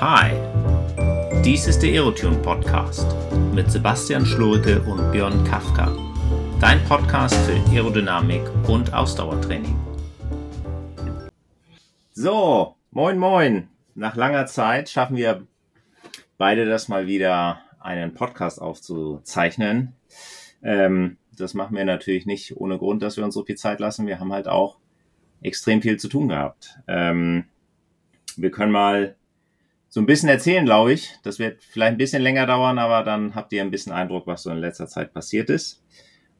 Hi, dies ist der Aerotune Podcast mit Sebastian Schlurke und Björn Kafka. Dein Podcast für Aerodynamik und Ausdauertraining. So, moin moin. Nach langer Zeit schaffen wir beide das mal wieder, einen Podcast aufzuzeichnen. Ähm, das machen wir natürlich nicht ohne Grund, dass wir uns so viel Zeit lassen. Wir haben halt auch extrem viel zu tun gehabt. Ähm, wir können mal so ein bisschen erzählen, glaube ich. Das wird vielleicht ein bisschen länger dauern, aber dann habt ihr ein bisschen Eindruck, was so in letzter Zeit passiert ist.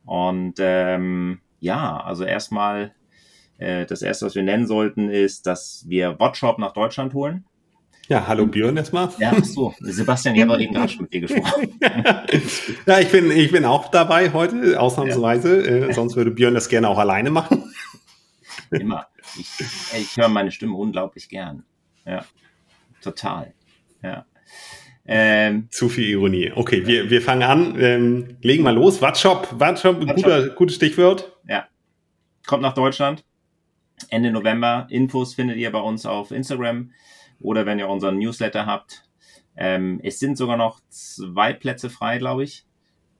Und ähm, ja, also erstmal, äh, das erste, was wir nennen sollten, ist, dass wir Watchshop nach Deutschland holen. Ja, hallo Björn erstmal. Ja, ach so. Sebastian, ich habe eben gerade schon mit dir gesprochen. ja, ich bin, ich bin auch dabei heute, ausnahmsweise. Ja. Äh, sonst würde Björn das gerne auch alleine machen. Immer. Ich, ich höre meine Stimme unglaublich gern. Ja, total. Ja. Ähm, Zu viel Ironie. Okay, wir, wir fangen an. Ähm, legen mal los. Watshop, Watshop, guter, gutes Stichwort. Ja. Kommt nach Deutschland. Ende November. Infos findet ihr bei uns auf Instagram oder wenn ihr unseren Newsletter habt. Ähm, es sind sogar noch zwei Plätze frei, glaube ich.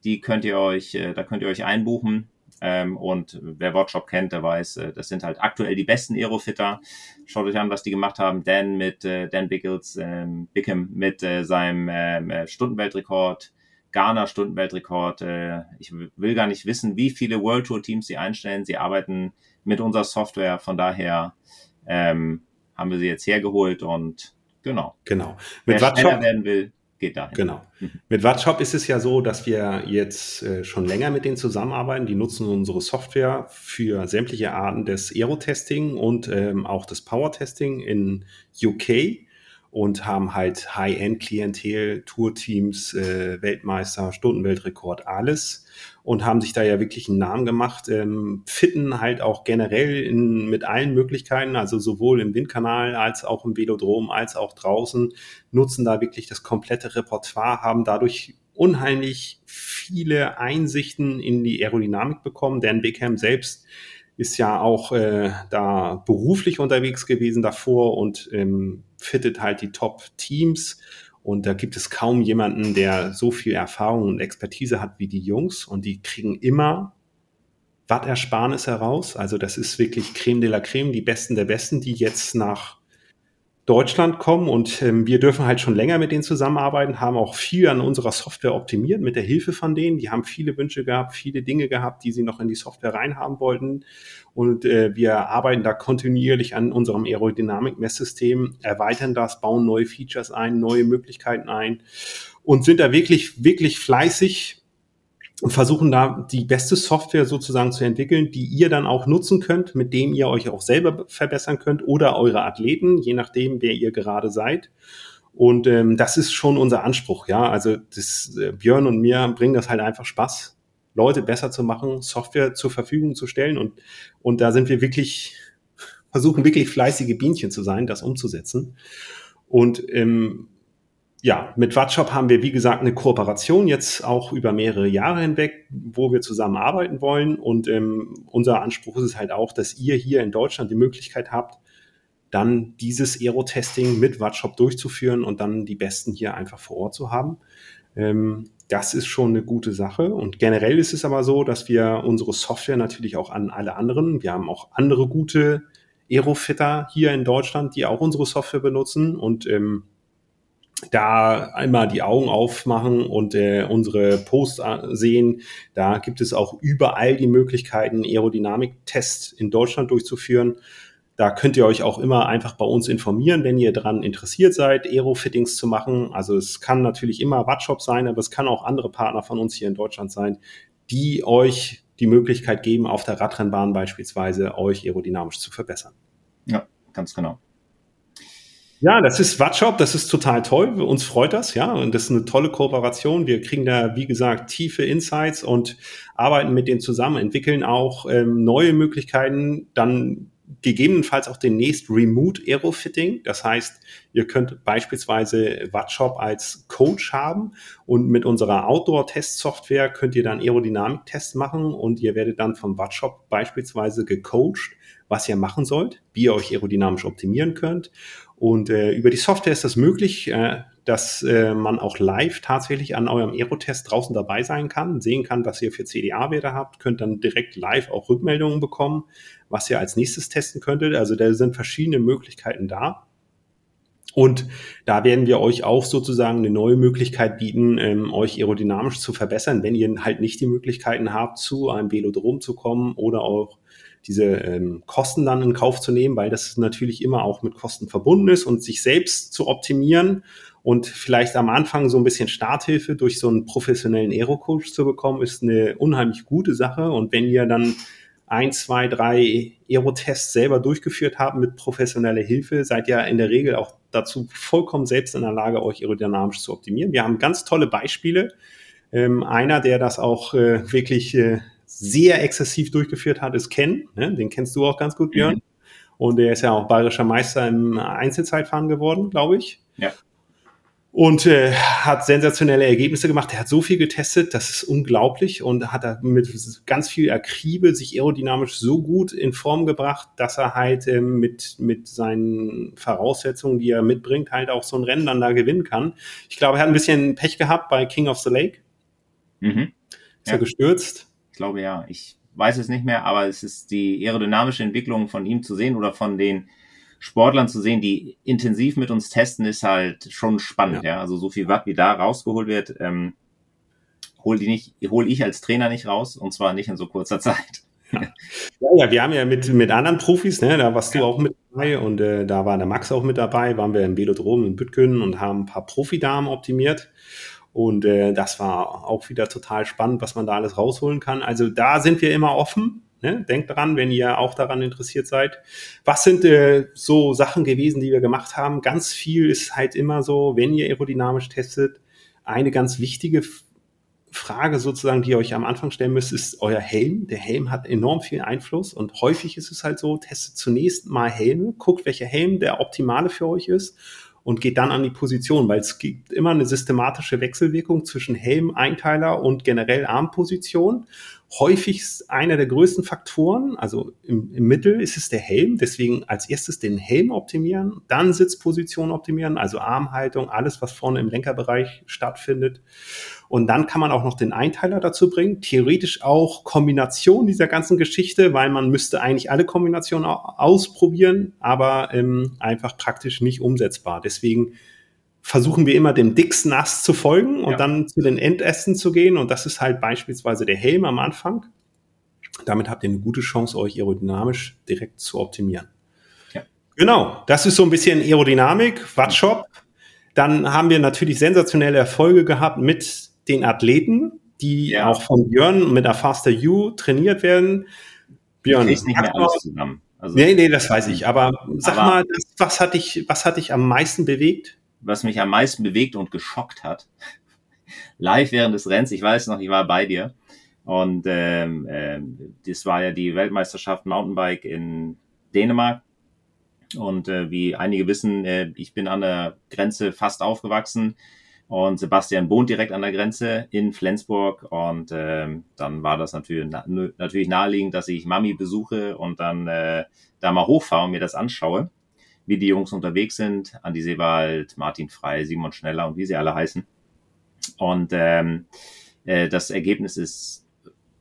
Die könnt ihr euch, äh, da könnt ihr euch einbuchen. Ähm, und wer Watchshop kennt, der weiß, äh, das sind halt aktuell die besten Aerofitter. Schaut euch an, was die gemacht haben. Dan mit äh, Dan Bickles, ähm, Bickham mit äh, seinem ähm, äh, Stundenweltrekord, Ghana Stundenweltrekord. Äh, ich will gar nicht wissen, wie viele World Tour Teams sie einstellen. Sie arbeiten mit unserer Software. Von daher ähm, haben wir sie jetzt hergeholt und genau. Genau. Mit Wer schneller werden will, geht dahin. Genau. Mhm. Mit Watchshop ist es ja so, dass wir jetzt äh, schon länger mit denen zusammenarbeiten. Die nutzen unsere Software für sämtliche Arten des Aero-Testing und ähm, auch des Power-Testing in UK und haben halt High-End-Klientel, Tourteams, äh, Weltmeister, Stundenweltrekord, alles und haben sich da ja wirklich einen Namen gemacht, ähm, fitten halt auch generell in, mit allen Möglichkeiten, also sowohl im Windkanal als auch im Velodrom als auch draußen, nutzen da wirklich das komplette Repertoire, haben dadurch unheimlich viele Einsichten in die Aerodynamik bekommen. Dan Bickham selbst ist ja auch äh, da beruflich unterwegs gewesen davor und ähm, fittet halt die Top-Teams. Und da gibt es kaum jemanden, der so viel Erfahrung und Expertise hat wie die Jungs. Und die kriegen immer Wattersparnis heraus. Also das ist wirklich Creme de la Creme, die Besten der Besten, die jetzt nach Deutschland kommen und ähm, wir dürfen halt schon länger mit denen zusammenarbeiten, haben auch viel an unserer Software optimiert mit der Hilfe von denen. Die haben viele Wünsche gehabt, viele Dinge gehabt, die sie noch in die Software reinhaben wollten. Und äh, wir arbeiten da kontinuierlich an unserem Aerodynamik-Messsystem, erweitern das, bauen neue Features ein, neue Möglichkeiten ein und sind da wirklich, wirklich fleißig und versuchen da die beste Software sozusagen zu entwickeln, die ihr dann auch nutzen könnt, mit dem ihr euch auch selber verbessern könnt oder eure Athleten, je nachdem, wer ihr gerade seid. Und ähm, das ist schon unser Anspruch, ja. Also das, äh, Björn und mir bringen das halt einfach Spaß, Leute besser zu machen, Software zur Verfügung zu stellen. Und, und da sind wir wirklich, versuchen wirklich fleißige Bienchen zu sein, das umzusetzen. Und ähm, ja, mit Watshop haben wir, wie gesagt, eine Kooperation jetzt auch über mehrere Jahre hinweg, wo wir zusammen arbeiten wollen. Und ähm, unser Anspruch ist es halt auch, dass ihr hier in Deutschland die Möglichkeit habt, dann dieses Aero-Testing mit Watshop durchzuführen und dann die Besten hier einfach vor Ort zu haben. Ähm, das ist schon eine gute Sache. Und generell ist es aber so, dass wir unsere Software natürlich auch an alle anderen, wir haben auch andere gute Aerofitter hier in Deutschland, die auch unsere Software benutzen und ähm, da einmal die Augen aufmachen und äh, unsere Posts sehen. Da gibt es auch überall die Möglichkeiten, Aerodynamik-Tests in Deutschland durchzuführen. Da könnt ihr euch auch immer einfach bei uns informieren, wenn ihr daran interessiert seid, Aero-Fittings zu machen. Also es kann natürlich immer Wattshop sein, aber es kann auch andere Partner von uns hier in Deutschland sein, die euch die Möglichkeit geben, auf der Radrennbahn beispielsweise euch aerodynamisch zu verbessern. Ja, ganz genau. Ja, das ist Watshop, das ist total toll. Uns freut das, ja. Und das ist eine tolle Kooperation. Wir kriegen da, wie gesagt, tiefe Insights und arbeiten mit denen zusammen, entwickeln auch ähm, neue Möglichkeiten, dann gegebenenfalls auch demnächst Remote Aerofitting. Das heißt, ihr könnt beispielsweise Watshop als Coach haben und mit unserer Outdoor-Test-Software könnt ihr dann Aerodynamik-Tests machen und ihr werdet dann vom Watshop beispielsweise gecoacht, was ihr machen sollt, wie ihr euch aerodynamisch optimieren könnt Und äh, über die Software ist das möglich, äh, dass äh, man auch live tatsächlich an eurem Aerotest draußen dabei sein kann, sehen kann, was ihr für CDA-Werte habt, könnt dann direkt live auch Rückmeldungen bekommen, was ihr als nächstes testen könntet. Also da sind verschiedene Möglichkeiten da. Und da werden wir euch auch sozusagen eine neue Möglichkeit bieten, ähm, euch aerodynamisch zu verbessern, wenn ihr halt nicht die Möglichkeiten habt, zu einem Velodrom zu kommen oder auch diese ähm, Kosten dann in Kauf zu nehmen, weil das natürlich immer auch mit Kosten verbunden ist und sich selbst zu optimieren und vielleicht am Anfang so ein bisschen Starthilfe durch so einen professionellen Aero-Coach zu bekommen, ist eine unheimlich gute Sache. Und wenn ihr dann ein, zwei, drei Aero-Tests selber durchgeführt habt mit professioneller Hilfe, seid ihr in der Regel auch dazu vollkommen selbst in der Lage, euch aerodynamisch zu optimieren. Wir haben ganz tolle Beispiele. Ähm, einer, der das auch äh, wirklich äh, sehr exzessiv durchgeführt hat, ist Ken. Ne? Den kennst du auch ganz gut, Björn. Mhm. Und der ist ja auch bayerischer Meister im Einzelzeitfahren geworden, glaube ich. Ja. Und äh, hat sensationelle Ergebnisse gemacht. Er hat so viel getestet, das ist unglaublich und hat mit ganz viel Akribe sich aerodynamisch so gut in Form gebracht, dass er halt äh, mit, mit seinen Voraussetzungen, die er mitbringt, halt auch so ein Rennen dann da gewinnen kann. Ich glaube, er hat ein bisschen Pech gehabt bei King of the Lake. Mhm. Ist ja. er gestürzt? Glaube ja. Ich weiß es nicht mehr, aber es ist die aerodynamische Entwicklung von ihm zu sehen oder von den Sportlern zu sehen, die intensiv mit uns testen, ist halt schon spannend. Ja, ja? also so viel Watt wie da rausgeholt wird, ähm, hol die nicht, hol ich als Trainer nicht raus und zwar nicht in so kurzer Zeit. Ja, ja, wir haben ja mit, mit anderen Profis, ne, da warst ja. du auch mit dabei und äh, da war der Max auch mit dabei, waren wir im Velodrom in Bütgen und haben ein paar Profidamen optimiert. Und äh, das war auch wieder total spannend, was man da alles rausholen kann. Also da sind wir immer offen. Ne? Denkt dran, wenn ihr auch daran interessiert seid. Was sind äh, so Sachen gewesen, die wir gemacht haben? Ganz viel ist halt immer so, wenn ihr aerodynamisch testet, eine ganz wichtige Frage sozusagen, die ihr euch am Anfang stellen müsst, ist euer Helm. Der Helm hat enorm viel Einfluss und häufig ist es halt so, testet zunächst mal Helme, guckt, welcher Helm der optimale für euch ist und geht dann an die Position, weil es gibt immer eine systematische Wechselwirkung zwischen Helm, Einteiler und generell Armposition. Häufig einer der größten Faktoren, also im, im, Mittel ist es der Helm, deswegen als erstes den Helm optimieren, dann Sitzposition optimieren, also Armhaltung, alles, was vorne im Lenkerbereich stattfindet. Und dann kann man auch noch den Einteiler dazu bringen. Theoretisch auch Kombination dieser ganzen Geschichte, weil man müsste eigentlich alle Kombinationen ausprobieren, aber ähm, einfach praktisch nicht umsetzbar. Deswegen versuchen wir immer dem dicksten Ast zu folgen und ja. dann zu den Endessen zu gehen. Und das ist halt beispielsweise der Helm am Anfang. Damit habt ihr eine gute Chance, euch aerodynamisch direkt zu optimieren. Ja. Genau, das ist so ein bisschen Aerodynamik, Wattshop. Dann haben wir natürlich sensationelle Erfolge gehabt mit den Athleten, die ja. auch von Björn mit der Faster U trainiert werden. Björn, ich nicht mehr alles zusammen. Also, nee, nee, das weiß ich. Aber sag aber, mal, was hat dich, was hat dich am meisten bewegt? Was mich am meisten bewegt und geschockt hat, live während des Rennens, ich weiß noch, ich war bei dir. Und ähm, ähm, das war ja die Weltmeisterschaft Mountainbike in Dänemark. Und äh, wie einige wissen, äh, ich bin an der Grenze fast aufgewachsen. Und Sebastian wohnt direkt an der Grenze in Flensburg. Und ähm, dann war das natürlich, na, natürlich naheliegend, dass ich Mami besuche und dann äh, da mal hochfahre und mir das anschaue, wie die Jungs unterwegs sind. Andi Seewald, Martin Frei, Simon Schneller und wie sie alle heißen. Und ähm, äh, das Ergebnis ist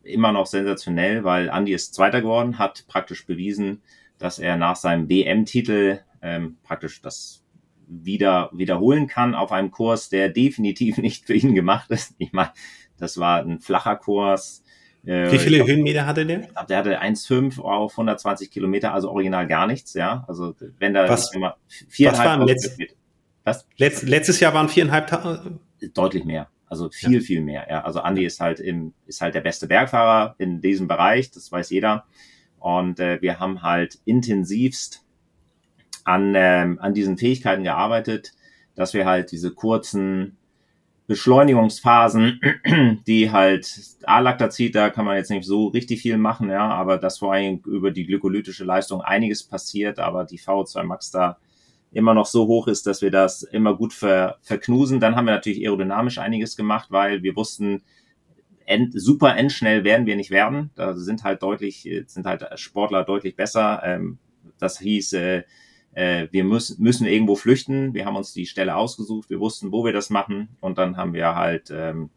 immer noch sensationell, weil Andi ist Zweiter geworden, hat praktisch bewiesen, dass er nach seinem WM-Titel ähm, praktisch das wieder wiederholen kann auf einem Kurs, der definitiv nicht für ihn gemacht ist. Ich meine, das war ein flacher Kurs. Äh, Wie viele glaub, Höhenmeter hatte der? Der hatte 1,5 auf 120 Kilometer, also original gar nichts, ja. Also wenn da was, immer viereinhalb was letzt, was? Letzt, letztes Jahr waren viereinhalb Deutlich mehr. Also viel, ja. viel mehr. Ja. Also Andy ist halt im, ist halt der beste Bergfahrer in diesem Bereich, das weiß jeder. Und äh, wir haben halt intensivst an, ähm, an diesen Fähigkeiten gearbeitet, dass wir halt diese kurzen Beschleunigungsphasen, die halt A-Lactazid, da kann man jetzt nicht so richtig viel machen, ja, aber dass vor allem über die glykolytische Leistung einiges passiert, aber die VO2 Max da immer noch so hoch ist, dass wir das immer gut ver, verknusen. Dann haben wir natürlich aerodynamisch einiges gemacht, weil wir wussten, end, super endschnell werden wir nicht werden. Da sind halt deutlich, sind halt Sportler deutlich besser. Ähm, das hieß, äh, äh, wir müssen, müssen irgendwo flüchten. Wir haben uns die Stelle ausgesucht, wir wussten, wo wir das machen und dann haben wir halt ähm,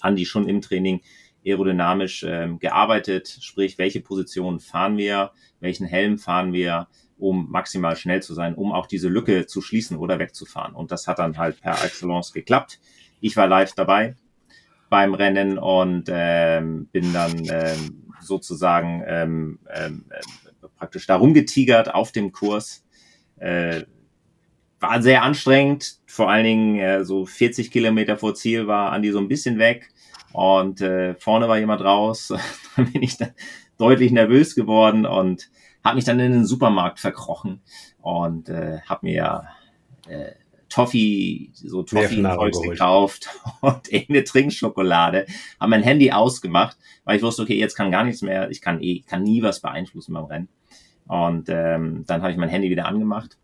Andi schon im Training aerodynamisch ähm, gearbeitet, sprich, welche Position fahren wir, welchen Helm fahren wir, um maximal schnell zu sein, um auch diese Lücke zu schließen oder wegzufahren. Und das hat dann halt per Excellence geklappt. Ich war live dabei beim Rennen und ähm, bin dann ähm, sozusagen ähm, ähm, äh, praktisch da rumgetigert auf dem Kurs. Äh, war sehr anstrengend, vor allen Dingen äh, so 40 Kilometer vor Ziel war Andi so ein bisschen weg und äh, vorne war jemand raus. dann bin ich dann deutlich nervös geworden und habe mich dann in den Supermarkt verkrochen und äh, habe mir äh, Toffee, so Toffee-Zeugs gekauft und irgendeine Trinkschokolade, habe mein Handy ausgemacht, weil ich wusste, okay, jetzt kann gar nichts mehr, ich kann eh, kann nie was beeinflussen beim Rennen. Und ähm, dann habe ich mein Handy wieder angemacht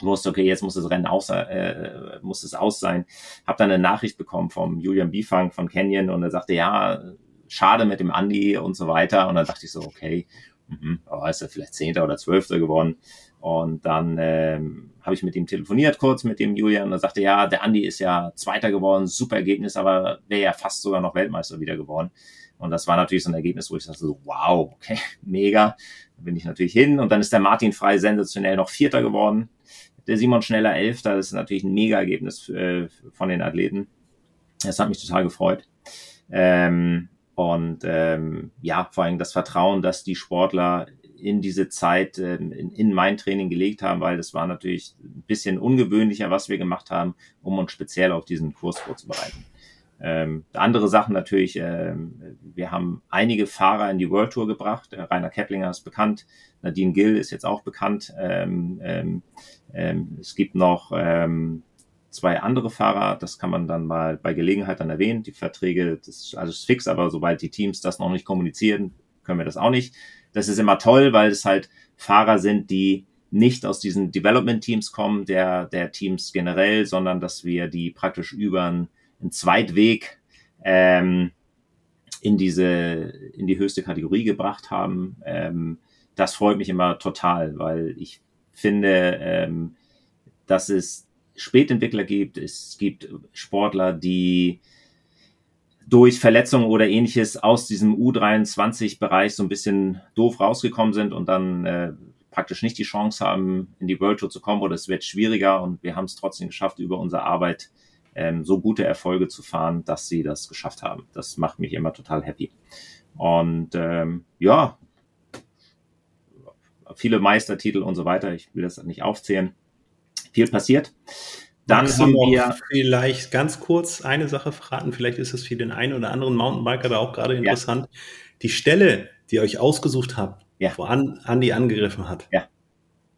wusste, okay, jetzt muss das Rennen aus, äh, muss es aus sein. Hab dann eine Nachricht bekommen vom Julian Bifang von Canyon und er sagte, ja, schade mit dem Andi und so weiter. Und dann dachte ich so, okay, mhm, aber ist er vielleicht Zehnter oder Zwölfter geworden. Und dann ähm, habe ich mit ihm telefoniert kurz mit dem Julian und er sagte, ja, der Andi ist ja Zweiter geworden, super Ergebnis, aber wäre ja fast sogar noch Weltmeister wieder geworden. Und das war natürlich so ein Ergebnis, wo ich dachte so, wow, okay, mega. Da bin ich natürlich hin. Und dann ist der Martin Frei sensationell noch Vierter geworden. Der Simon Schneller Elfter, das ist natürlich ein mega Ergebnis äh, von den Athleten. Das hat mich total gefreut. Ähm, und ähm, ja, vor allem das Vertrauen, dass die Sportler in diese Zeit ähm, in, in mein Training gelegt haben, weil das war natürlich ein bisschen ungewöhnlicher, was wir gemacht haben, um uns speziell auf diesen Kurs vorzubereiten. Ähm, andere Sachen natürlich, ähm, wir haben einige Fahrer in die World Tour gebracht. Der Rainer Keplinger ist bekannt, Nadine Gill ist jetzt auch bekannt. Ähm, ähm, ähm, es gibt noch ähm, zwei andere Fahrer, das kann man dann mal bei Gelegenheit dann erwähnen. Die Verträge, das ist alles fix, aber sobald die Teams das noch nicht kommunizieren, können wir das auch nicht. Das ist immer toll, weil es halt Fahrer sind, die nicht aus diesen Development-Teams kommen, der, der Teams generell, sondern dass wir die praktisch über ein einen Zweitweg ähm, in diese, in die höchste Kategorie gebracht haben. Ähm, das freut mich immer total, weil ich finde, ähm, dass es Spätentwickler gibt. Es gibt Sportler, die durch Verletzungen oder ähnliches aus diesem U23-Bereich so ein bisschen doof rausgekommen sind und dann äh, praktisch nicht die Chance haben, in die World Tour zu kommen oder es wird schwieriger und wir haben es trotzdem geschafft, über unsere Arbeit ähm, so gute Erfolge zu fahren, dass sie das geschafft haben. Das macht mich immer total happy. Und ähm, ja, viele Meistertitel und so weiter. Ich will das nicht aufzählen. Viel passiert. Dann Magst haben wir vielleicht ganz kurz eine Sache verraten. Vielleicht ist es für den einen oder anderen Mountainbiker da auch gerade interessant. Ja. Die Stelle, die ihr euch ausgesucht habt, ja. wo Andi angegriffen hat. Ja.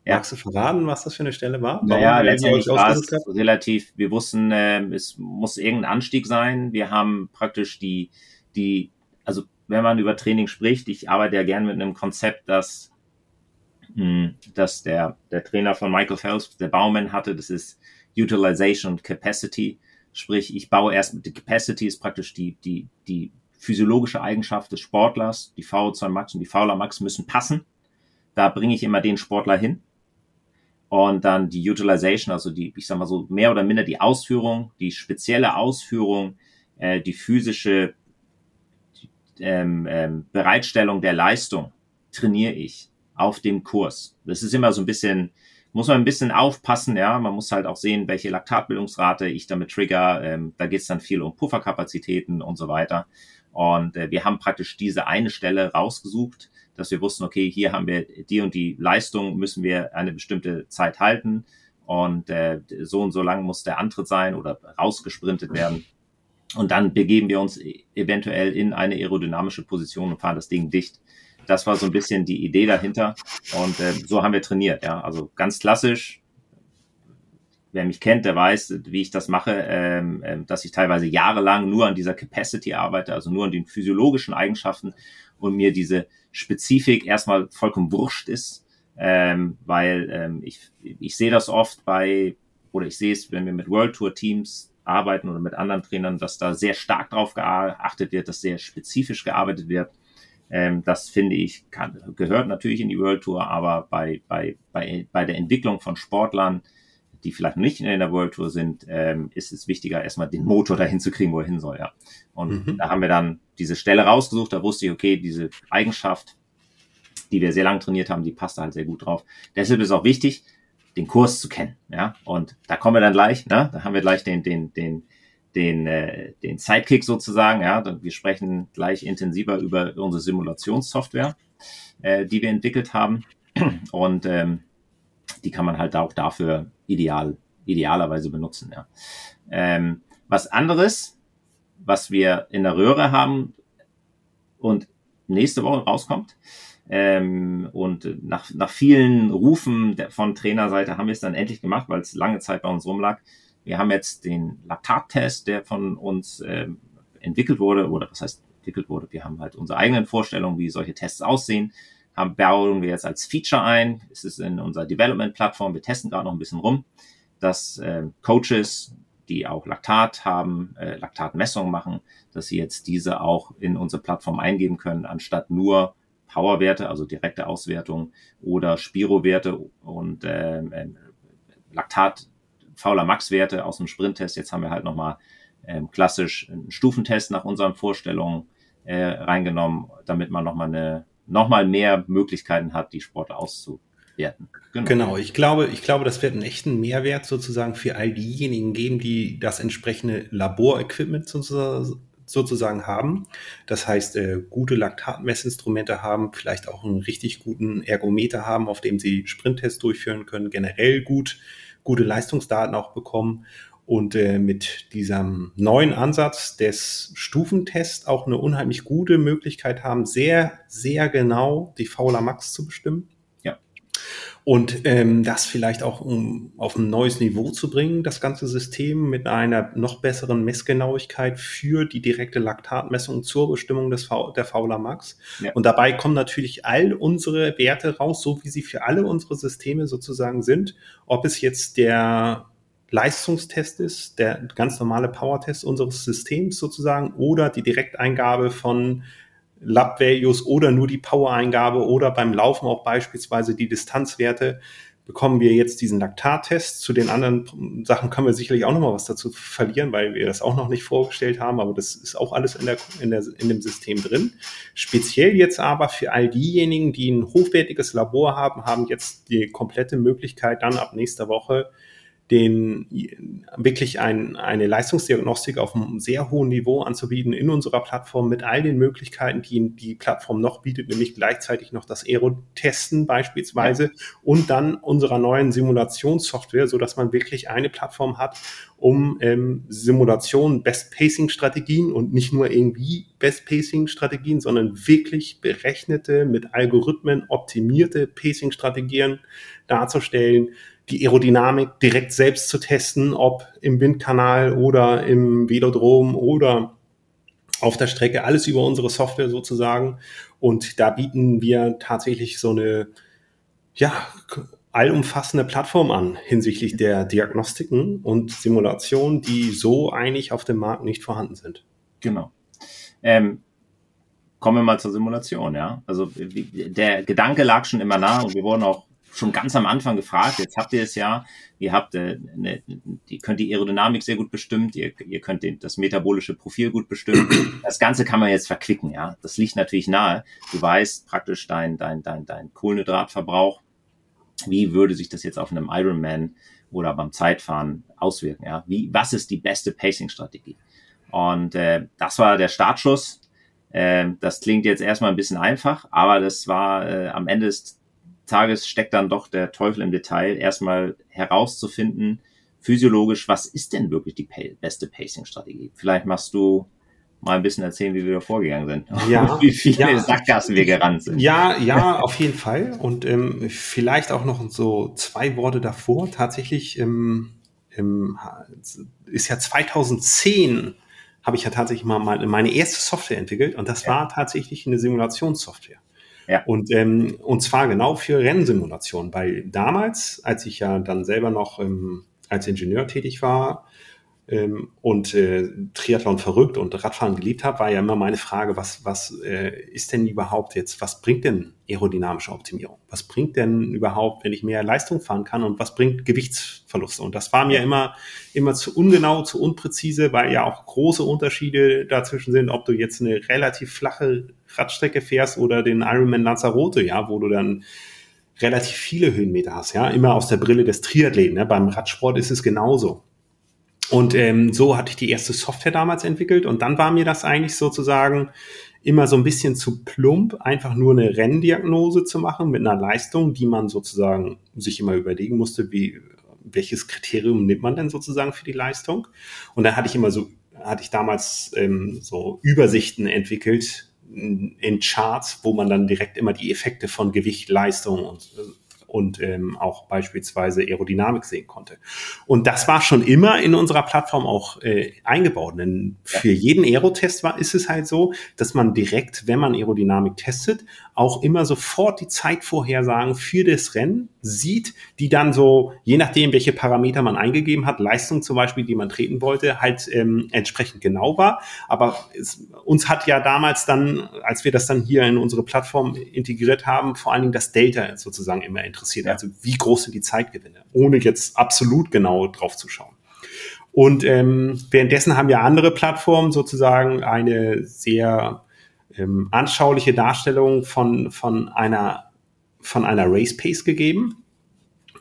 Ja. Magst du verraten, was das für eine Stelle war? Naja, letztendlich war es relativ, wir wussten, äh, es muss irgendein Anstieg sein. Wir haben praktisch die, die, also wenn man über Training spricht, ich arbeite ja gern mit einem Konzept, dass, mh, hm, dass der, der Trainer von Michael Phelps, der Baumann hatte, das ist Utilization und Capacity. Sprich, ich baue erst mit, die Capacity ist praktisch die, die, die physiologische Eigenschaft des Sportlers. Die VO2 Max und die Fauler Max müssen passen. Da bringe ich immer den Sportler hin und dann die Utilization, also die, ich sag mal so, mehr oder minder die Ausführung, die spezielle Ausführung, äh, die physische ähm, ähm, Bereitstellung der Leistung trainiere ich auf dem Kurs. Das ist immer so ein bisschen, muss man ein bisschen aufpassen, ja. Man muss halt auch sehen, welche Laktatbildungsrate ich damit trigger. Ähm, da geht es dann viel um Pufferkapazitäten und so weiter. Und äh, wir haben praktisch diese eine Stelle rausgesucht, dass wir wussten, okay, hier haben wir die und die Leistung, müssen wir eine bestimmte Zeit halten und äh, so und so lang muss der Antritt sein oder rausgesprintet werden. Und dann begeben wir uns e-, eventuell in eine aerodynamische Position und fahren das Ding dicht. Das war so ein bisschen die Idee dahinter. Und äh, so haben wir trainiert, ja. Also ganz klassisch. Wer mich kennt, der weiß, wie ich das mache, ähm, äh, dass ich teilweise jahrelang nur an dieser Capacity arbeite, also nur an den physiologischen Eigenschaften und mir diese Spezifik erstmal vollkommen wurscht ist, ähm, weil ähm, ich, ich sehe das oft bei, oder ich sehe es, wenn wir mit World Tour Teams arbeiten oder mit anderen Trainern, dass da sehr stark drauf geachtet wird, dass sehr spezifisch gearbeitet wird. Ähm, das finde ich, kann, gehört natürlich in die World Tour, aber bei, bei, bei, bei der Entwicklung von Sportlern, die vielleicht nicht in der World Tour sind, ähm, ist es wichtiger, erstmal den Motor dahin zu kriegen, wo er hin soll. Ja. Und mhm. da haben wir dann diese Stelle rausgesucht, da wusste ich, okay, diese Eigenschaft, die wir sehr lange trainiert haben, die passt halt sehr gut drauf. Deshalb ist auch wichtig, den Kurs zu kennen. Ja, und da kommen wir dann gleich. Ne? Da haben wir gleich den den den den äh, den Sidekick sozusagen. Ja, wir sprechen gleich intensiver über unsere Simulationssoftware, äh, die wir entwickelt haben und ähm, die kann man halt auch dafür ideal idealerweise benutzen. Ja. Ähm, was anderes, was wir in der Röhre haben und nächste Woche rauskommt, ähm, und nach, nach vielen Rufen der, von Trainerseite haben wir es dann endlich gemacht, weil es lange Zeit bei uns rumlag. Wir haben jetzt den Laktattest, der von uns ähm, entwickelt wurde, oder was heißt entwickelt wurde. Wir haben halt unsere eigenen Vorstellungen, wie solche Tests aussehen. Bauen wir jetzt als Feature ein. Es ist in unserer Development-Plattform. Wir testen gerade noch ein bisschen rum, dass äh, Coaches, die auch Laktat haben, äh, Laktatmessungen machen, dass sie jetzt diese auch in unsere Plattform eingeben können, anstatt nur Powerwerte, also direkte Auswertung oder Spiro-Werte und äh, Laktat, fauler Max-Werte aus dem Sprinttest. Jetzt haben wir halt nochmal ähm, klassisch einen Stufentest nach unseren Vorstellungen äh, reingenommen, damit man nochmal eine nochmal mehr Möglichkeiten hat, die Sportler auszuwerten. Genau. genau, ich glaube, ich glaube, das wird einen echten Mehrwert sozusagen für all diejenigen geben, die das entsprechende Laborequipment sozusagen sozusagen haben. Das heißt, äh, gute Laktatmessinstrumente haben, vielleicht auch einen richtig guten Ergometer haben, auf dem sie Sprinttests durchführen können, generell gut, gute Leistungsdaten auch bekommen und äh, mit diesem neuen Ansatz des Stufentests auch eine unheimlich gute Möglichkeit haben, sehr, sehr genau die Fauler Max zu bestimmen. Und ähm, das vielleicht auch um auf ein neues Niveau zu bringen, das ganze System mit einer noch besseren Messgenauigkeit für die direkte Laktatmessung zur Bestimmung des v der Fauler Max. Ja. Und dabei kommen natürlich all unsere Werte raus, so wie sie für alle unsere Systeme sozusagen sind. Ob es jetzt der Leistungstest ist, der ganz normale Power-Test unseres Systems sozusagen, oder die Direkteingabe von Lab-Values oder nur die Power-Eingabe oder beim Laufen auch beispielsweise die Distanzwerte, bekommen wir jetzt diesen Laktattest. Zu den anderen Sachen können wir sicherlich auch noch mal was dazu verlieren, weil wir das auch noch nicht vorgestellt haben, aber das ist auch alles in, der, in, der, in dem System drin. Speziell jetzt aber für all diejenigen, die ein hochwertiges Labor haben, haben jetzt die komplette Möglichkeit, dann ab nächster Woche den wirklich ein, eine Leistungsdiagnostik auf einem sehr hohen Niveau anzubieten in unserer Plattform mit all den Möglichkeiten, die die Plattform noch bietet, nämlich gleichzeitig noch das Aero-Testen beispielsweise ja. und dann unserer neuen Simulationssoftware, so dass man wirklich eine Plattform hat, um ähm, Simulationen, Best-Pacing-Strategien und nicht nur irgendwie Best-Pacing-Strategien, sondern wirklich berechnete, mit Algorithmen optimierte Pacing-Strategien darzustellen, die Aerodynamik direkt selbst zu testen, ob im Windkanal oder im Velodrom oder auf der Strecke, alles über unsere Software sozusagen. Und da bieten wir tatsächlich so eine, ja, allumfassende Plattform an hinsichtlich der Diagnostiken und Simulationen, die so eigentlich auf dem Markt nicht vorhanden sind. Genau. Ähm, kommen wir mal zur Simulation, ja. Also der Gedanke lag schon immer nah und wir wurden auch schon ganz am Anfang gefragt. Jetzt habt ihr es ja, ihr habt, äh, ne, ihr könnt die Aerodynamik sehr gut bestimmt, ihr, ihr könnt den, das metabolische Profil gut bestimmen. Das Ganze kann man jetzt verquicken, ja. Das liegt natürlich nahe. Du weißt praktisch dein, dein, dein, dein Kohlenhydratverbrauch. Wie würde sich das jetzt auf einem Ironman oder beim Zeitfahren auswirken, ja? Wie, was ist die beste Pacing-Strategie? Und äh, das war der Startschuss. Äh, das klingt jetzt erstmal ein bisschen einfach, aber das war äh, am Ende des Tages steckt dann doch der Teufel im Detail, erstmal herauszufinden, physiologisch, was ist denn wirklich die beste Pacing-Strategie? Vielleicht machst du mal ein bisschen erzählen, wie wir da vorgegangen sind. Ja, wie viele ja, Sackgassen wir gerannt sind. Ja, ja, auf jeden Fall. Und ähm, vielleicht auch noch so zwei Worte davor. Tatsächlich ähm, ähm, ist ja 2010 habe ich ja tatsächlich mal meine erste Software entwickelt und das war tatsächlich eine Simulationssoftware. Ja. Und, ähm, und zwar genau für Rennsimulationen, weil damals, als ich ja dann selber noch ähm, als Ingenieur tätig war, ähm, und äh, Triathlon verrückt und Radfahren geliebt habe, war ja immer meine Frage, was, was äh, ist denn überhaupt jetzt, was bringt denn aerodynamische Optimierung? Was bringt denn überhaupt, wenn ich mehr Leistung fahren kann und was bringt Gewichtsverluste? Und das war mir immer, immer zu ungenau, zu unpräzise, weil ja auch große Unterschiede dazwischen sind, ob du jetzt eine relativ flache Radstrecke fährst oder den Ironman Lanzarote, ja, wo du dann relativ viele Höhenmeter hast, ja, immer aus der Brille des Triathleten. Ne? Beim Radsport ist es genauso. Und ähm, so hatte ich die erste Software damals entwickelt und dann war mir das eigentlich sozusagen immer so ein bisschen zu plump, einfach nur eine Renndiagnose zu machen mit einer Leistung, die man sozusagen sich immer überlegen musste, wie, welches Kriterium nimmt man denn sozusagen für die Leistung? Und da hatte ich immer so, hatte ich damals ähm, so Übersichten entwickelt in Charts, wo man dann direkt immer die Effekte von Gewicht, Leistung und und ähm, auch beispielsweise Aerodynamik sehen konnte. Und das war schon immer in unserer Plattform auch äh, eingebaut. Denn für jeden Aerotest war, ist es halt so, dass man direkt, wenn man Aerodynamik testet, auch immer sofort die Zeitvorhersagen für das Rennen sieht, die dann so, je nachdem, welche Parameter man eingegeben hat, Leistung zum Beispiel, die man treten wollte, halt ähm, entsprechend genau war. Aber es, uns hat ja damals dann, als wir das dann hier in unsere Plattform integriert haben, vor allen Dingen das Delta sozusagen immer interessiert. Ja. Also wie groß sind die Zeitgewinne, ohne jetzt absolut genau drauf zu schauen. Und ähm, währenddessen haben ja andere Plattformen sozusagen eine sehr ähm, anschauliche Darstellung von, von einer, von einer Race Pace gegeben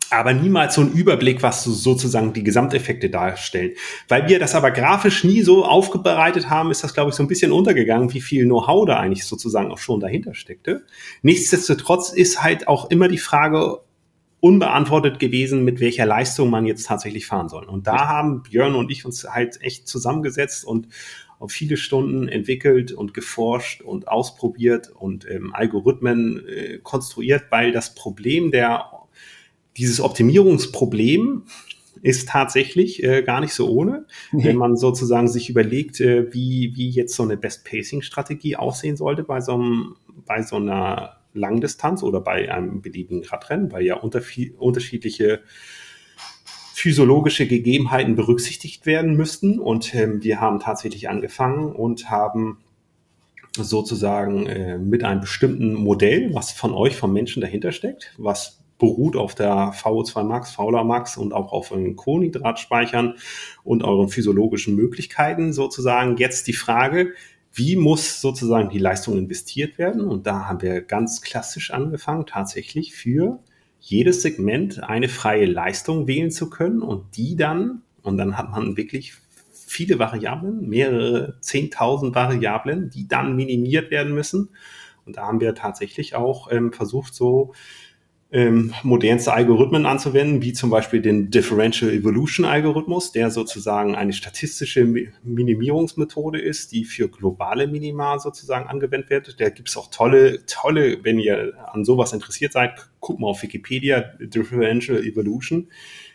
aber niemals so ein Überblick, was sozusagen die Gesamteffekte darstellen. Weil wir das aber grafisch nie so aufbereitet haben, ist das, glaube ich, so ein bisschen untergegangen, wie viel Know-how da eigentlich sozusagen auch schon dahinter steckte. Nichtsdestotrotz ist halt auch immer die Frage unbeantwortet gewesen, mit welcher Leistung man jetzt tatsächlich fahren soll. Und da haben Björn und ich uns halt echt zusammengesetzt und auf viele Stunden entwickelt und geforscht und ausprobiert und ähm, Algorithmen äh, konstruiert, weil das Problem der, dieses Optimierungsproblem ist tatsächlich äh, gar nicht so ohne, nee. wenn man sozusagen sich überlegt, äh, wie, wie jetzt so eine Best-Pacing-Strategie aussehen sollte bei so, einem, bei so einer Langdistanz oder bei einem beliebigen Radrennen, weil ja unter, unterschiedliche physiologische Gegebenheiten berücksichtigt werden müssten. Und ähm, wir haben tatsächlich angefangen und haben sozusagen äh, mit einem bestimmten Modell, was von euch, vom Menschen dahinter steckt, was beruht auf der VO2 Max, Fauler Max und auch auf euren Kohlenhydratspeichern und euren physiologischen Möglichkeiten sozusagen. Jetzt die Frage, wie muss sozusagen die Leistung investiert werden? Und da haben wir ganz klassisch angefangen, tatsächlich für jedes Segment eine freie Leistung wählen zu können und die dann, und dann hat man wirklich viele Variablen, mehrere 10.000 Variablen, die dann minimiert werden müssen. Und da haben wir tatsächlich auch ähm, versucht, so ähm, modernste Algorithmen anzuwenden, wie zum Beispiel den Differential Evolution Algorithmus, der sozusagen eine statistische Minimierungsmethode ist, die für globale Minima sozusagen angewendet wird. Da gibt es auch tolle, tolle, wenn ihr an sowas interessiert seid, guckt mal auf Wikipedia, Differential Evolution.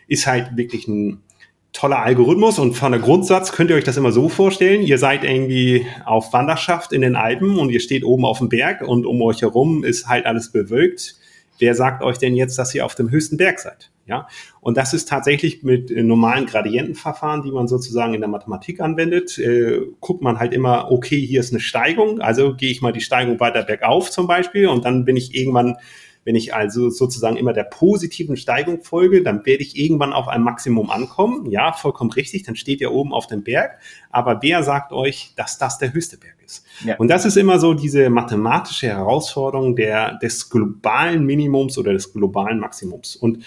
Ist halt wirklich ein toller Algorithmus und von der Grundsatz könnt ihr euch das immer so vorstellen, ihr seid irgendwie auf Wanderschaft in den Alpen und ihr steht oben auf dem Berg und um euch herum ist halt alles bewölkt wer sagt euch denn jetzt, dass ihr auf dem höchsten Berg seid? Ja, und das ist tatsächlich mit äh, normalen Gradientenverfahren, die man sozusagen in der Mathematik anwendet, äh, guckt man halt immer, okay, hier ist eine Steigung, also gehe ich mal die Steigung weiter bergauf zum Beispiel und dann bin ich irgendwann wenn ich also sozusagen immer der positiven Steigung folge, dann werde ich irgendwann auf ein Maximum ankommen. Ja, vollkommen richtig, dann steht ihr oben auf dem Berg. Aber wer sagt euch, dass das der höchste Berg ist? Ja. Und das ist immer so diese mathematische Herausforderung der, des globalen Minimums oder des globalen Maximums. Und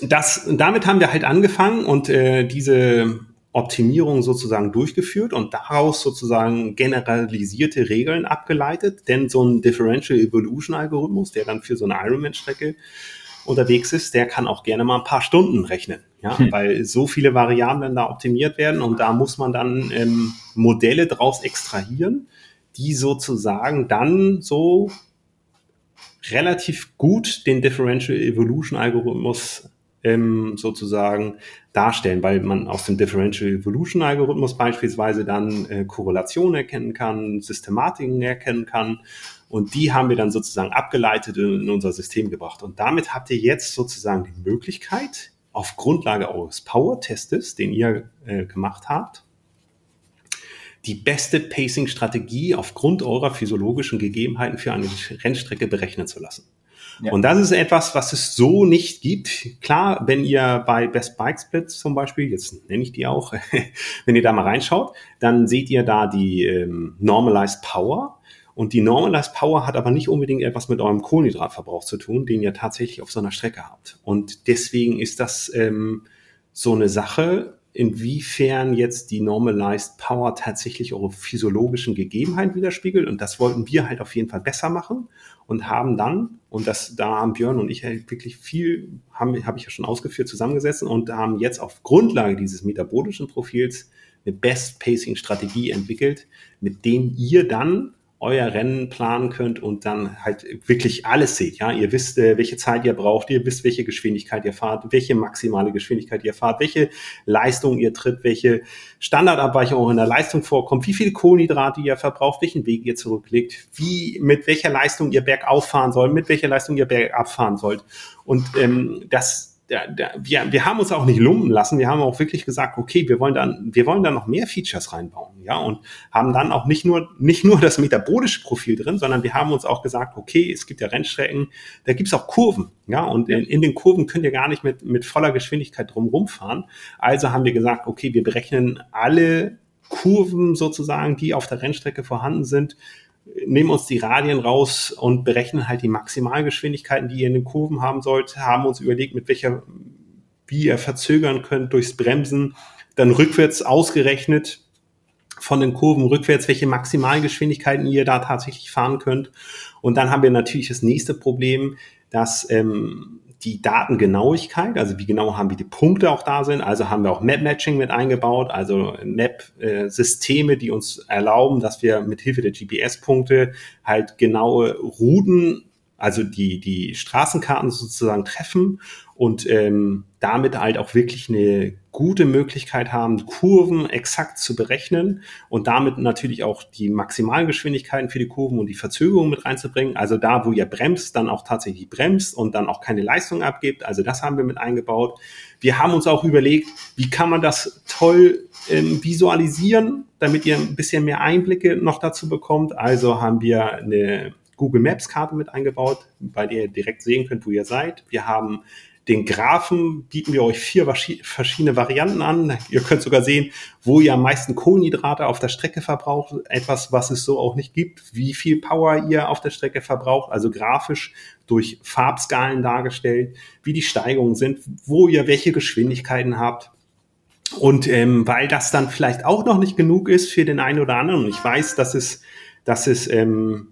das, damit haben wir halt angefangen und äh, diese Optimierung sozusagen durchgeführt und daraus sozusagen generalisierte Regeln abgeleitet. Denn so ein Differential Evolution Algorithmus, der dann für so eine Ironman-Strecke unterwegs ist, der kann auch gerne mal ein paar Stunden rechnen, ja, hm. weil so viele Variablen da optimiert werden und da muss man dann ähm, Modelle draus extrahieren, die sozusagen dann so relativ gut den Differential Evolution Algorithmus ähm, sozusagen darstellen, weil man aus dem Differential Evolution Algorithmus beispielsweise dann äh, Korrelationen erkennen kann, Systematiken erkennen kann und die haben wir dann sozusagen abgeleitet in, in unser System gebracht. Und damit habt ihr jetzt sozusagen die Möglichkeit, auf Grundlage eures Power-Testes, den ihr äh, gemacht habt, die beste Pacing-Strategie aufgrund eurer physiologischen Gegebenheiten für eine Rennstrecke berechnen zu lassen. Ja. Und das ist etwas, was es so nicht gibt. Klar, wenn ihr bei Best Bike Splits zum Beispiel, jetzt nenne ich die auch, wenn ihr da mal reinschaut, dann seht ihr da die ähm, Normalized Power. Und die Normalized Power hat aber nicht unbedingt etwas mit eurem Kohlenhydratverbrauch zu tun, den ihr tatsächlich auf so einer Strecke habt. Und deswegen ist das ähm, so eine Sache, inwiefern jetzt die Normalized Power tatsächlich eure physiologischen Gegebenheiten widerspiegelt. Und das wollten wir halt auf jeden Fall besser machen und haben dann, und das, da haben Björn und ich halt wirklich viel, habe ich ja schon ausgeführt, zusammengesessen und haben jetzt auf Grundlage dieses metabolischen Profils eine Best Pacing Strategie entwickelt, mit dem ihr dann euer Rennen planen könnt und dann halt wirklich alles seht. Ja, ihr wisst, äh, welche Zeit ihr braucht, ihr wisst, welche Geschwindigkeit ihr fahrt, welche maximale Geschwindigkeit ihr fahrt, welche Leistung ihr tritt, welche Standardabweichung auch in der Leistung vorkommt, wie viel Kohlenhydrate ihr verbraucht, welchen Weg ihr zurücklegt, wie mit welcher Leistung ihr bergauf fahren sollt, mit welcher Leistung ihr bergab fahren sollt. Und ähm, das da, wir, wir haben uns auch nicht lumpen lassen. Wir haben auch wirklich gesagt, okay, wir wollen dann, wir wollen da noch mehr Features reinbauen, ja, und haben dann auch nicht nur, nicht nur das metabolische Profil drin, sondern wir haben uns auch gesagt, okay, es gibt ja Rennstrecken, da gibt's auch Kurven, ja, und in, in den Kurven könnt ihr gar nicht mit, mit voller Geschwindigkeit drumherum fahren. Also haben wir gesagt, okay, wir berechnen alle Kurven sozusagen, die auf der Rennstrecke vorhanden sind, nehmen uns die Radien raus und berechnen halt die Maximalgeschwindigkeiten, die ihr in den Kurven haben sollt, haben uns überlegt, mit welcher, wie ihr verzögern könnt durchs Bremsen, dann rückwärts ausgerechnet von den Kurven rückwärts, welche Maximalgeschwindigkeiten ihr da tatsächlich fahren könnt. Und dann haben wir natürlich das nächste Problem, dass ähm, die Datengenauigkeit, also wie genau haben wir die Punkte auch da sind. Also haben wir auch Map-Matching mit eingebaut, also Map-Systeme, die uns erlauben, dass wir mit Hilfe der GPS-Punkte halt genaue Routen, also die, die Straßenkarten sozusagen treffen und ähm, damit halt auch wirklich eine gute Möglichkeit haben, Kurven exakt zu berechnen und damit natürlich auch die Maximalgeschwindigkeiten für die Kurven und die Verzögerung mit reinzubringen. Also da, wo ihr bremst, dann auch tatsächlich bremst und dann auch keine Leistung abgibt. Also das haben wir mit eingebaut. Wir haben uns auch überlegt, wie kann man das toll ähm, visualisieren, damit ihr ein bisschen mehr Einblicke noch dazu bekommt. Also haben wir eine Google Maps Karte mit eingebaut, bei der ihr direkt sehen könnt, wo ihr seid. Wir haben den Graphen bieten wir euch vier verschiedene Varianten an. Ihr könnt sogar sehen, wo ihr am meisten Kohlenhydrate auf der Strecke verbraucht. Etwas, was es so auch nicht gibt. Wie viel Power ihr auf der Strecke verbraucht. Also grafisch durch Farbskalen dargestellt, wie die Steigungen sind, wo ihr welche Geschwindigkeiten habt. Und ähm, weil das dann vielleicht auch noch nicht genug ist für den einen oder anderen, ich weiß, dass es, dass es ähm,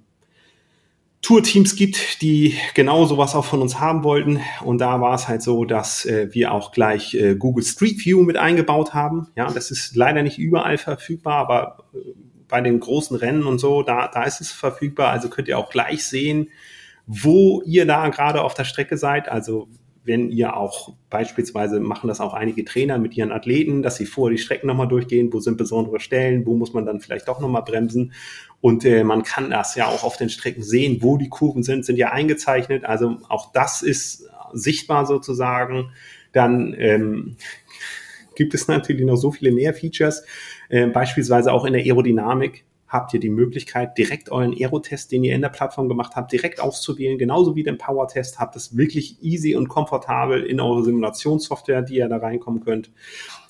Tourteams gibt, die genau sowas auch von uns haben wollten. Und da war es halt so, dass äh, wir auch gleich äh, Google Street View mit eingebaut haben. Ja, das ist leider nicht überall verfügbar, aber äh, bei den großen Rennen und so, da, da ist es verfügbar. Also könnt ihr auch gleich sehen, wo ihr da gerade auf der Strecke seid. Also wenn ihr auch beispielsweise machen das auch einige Trainer mit ihren Athleten, dass sie vorher die Strecken nochmal durchgehen, wo sind besondere Stellen, wo muss man dann vielleicht doch nochmal bremsen. Und äh, man kann das ja auch auf den Strecken sehen, wo die Kurven sind, sind ja eingezeichnet. Also auch das ist sichtbar sozusagen. Dann ähm, gibt es natürlich noch so viele mehr Features, äh, beispielsweise auch in der Aerodynamik habt ihr die Möglichkeit, direkt euren Aero-Test, den ihr in der Plattform gemacht habt, direkt auszuwählen, genauso wie den Power-Test. Habt es wirklich easy und komfortabel in eure Simulationssoftware, die ihr da reinkommen könnt.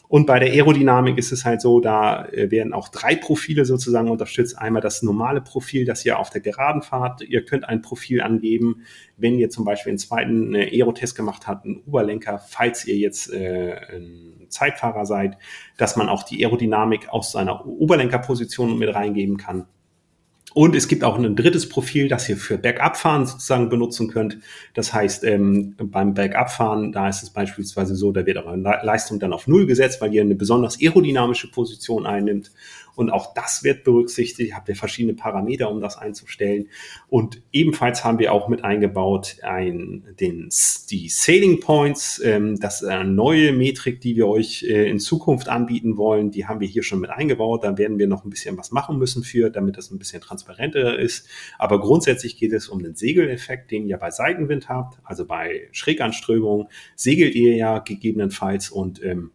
Und bei der Aerodynamik ist es halt so, da äh, werden auch drei Profile sozusagen unterstützt. Einmal das normale Profil, das ihr auf der Geraden fahrt. Ihr könnt ein Profil angeben, wenn ihr zum Beispiel einen zweiten Aerotest gemacht habt, einen Oberlenker, falls ihr jetzt äh, Zeitfahrer seid, dass man auch die Aerodynamik aus seiner Oberlenkerposition mit reingeben kann. Und es gibt auch ein drittes Profil, das ihr für Bergabfahren sozusagen benutzen könnt. Das heißt, ähm, beim Bergabfahren, da ist es beispielsweise so, da wird eure Leistung dann auf Null gesetzt, weil ihr eine besonders aerodynamische Position einnimmt. Und auch das wird berücksichtigt. Habt ihr verschiedene Parameter, um das einzustellen. Und ebenfalls haben wir auch mit eingebaut ein, den, die Sailing Points. Ähm, das ist eine neue Metrik, die wir euch äh, in Zukunft anbieten wollen. Die haben wir hier schon mit eingebaut. Da werden wir noch ein bisschen was machen müssen für, damit das ein bisschen transparenter ist. Aber grundsätzlich geht es um den Segeleffekt, den ihr bei Seitenwind habt. Also bei Schräganströmung segelt ihr ja gegebenenfalls und ähm,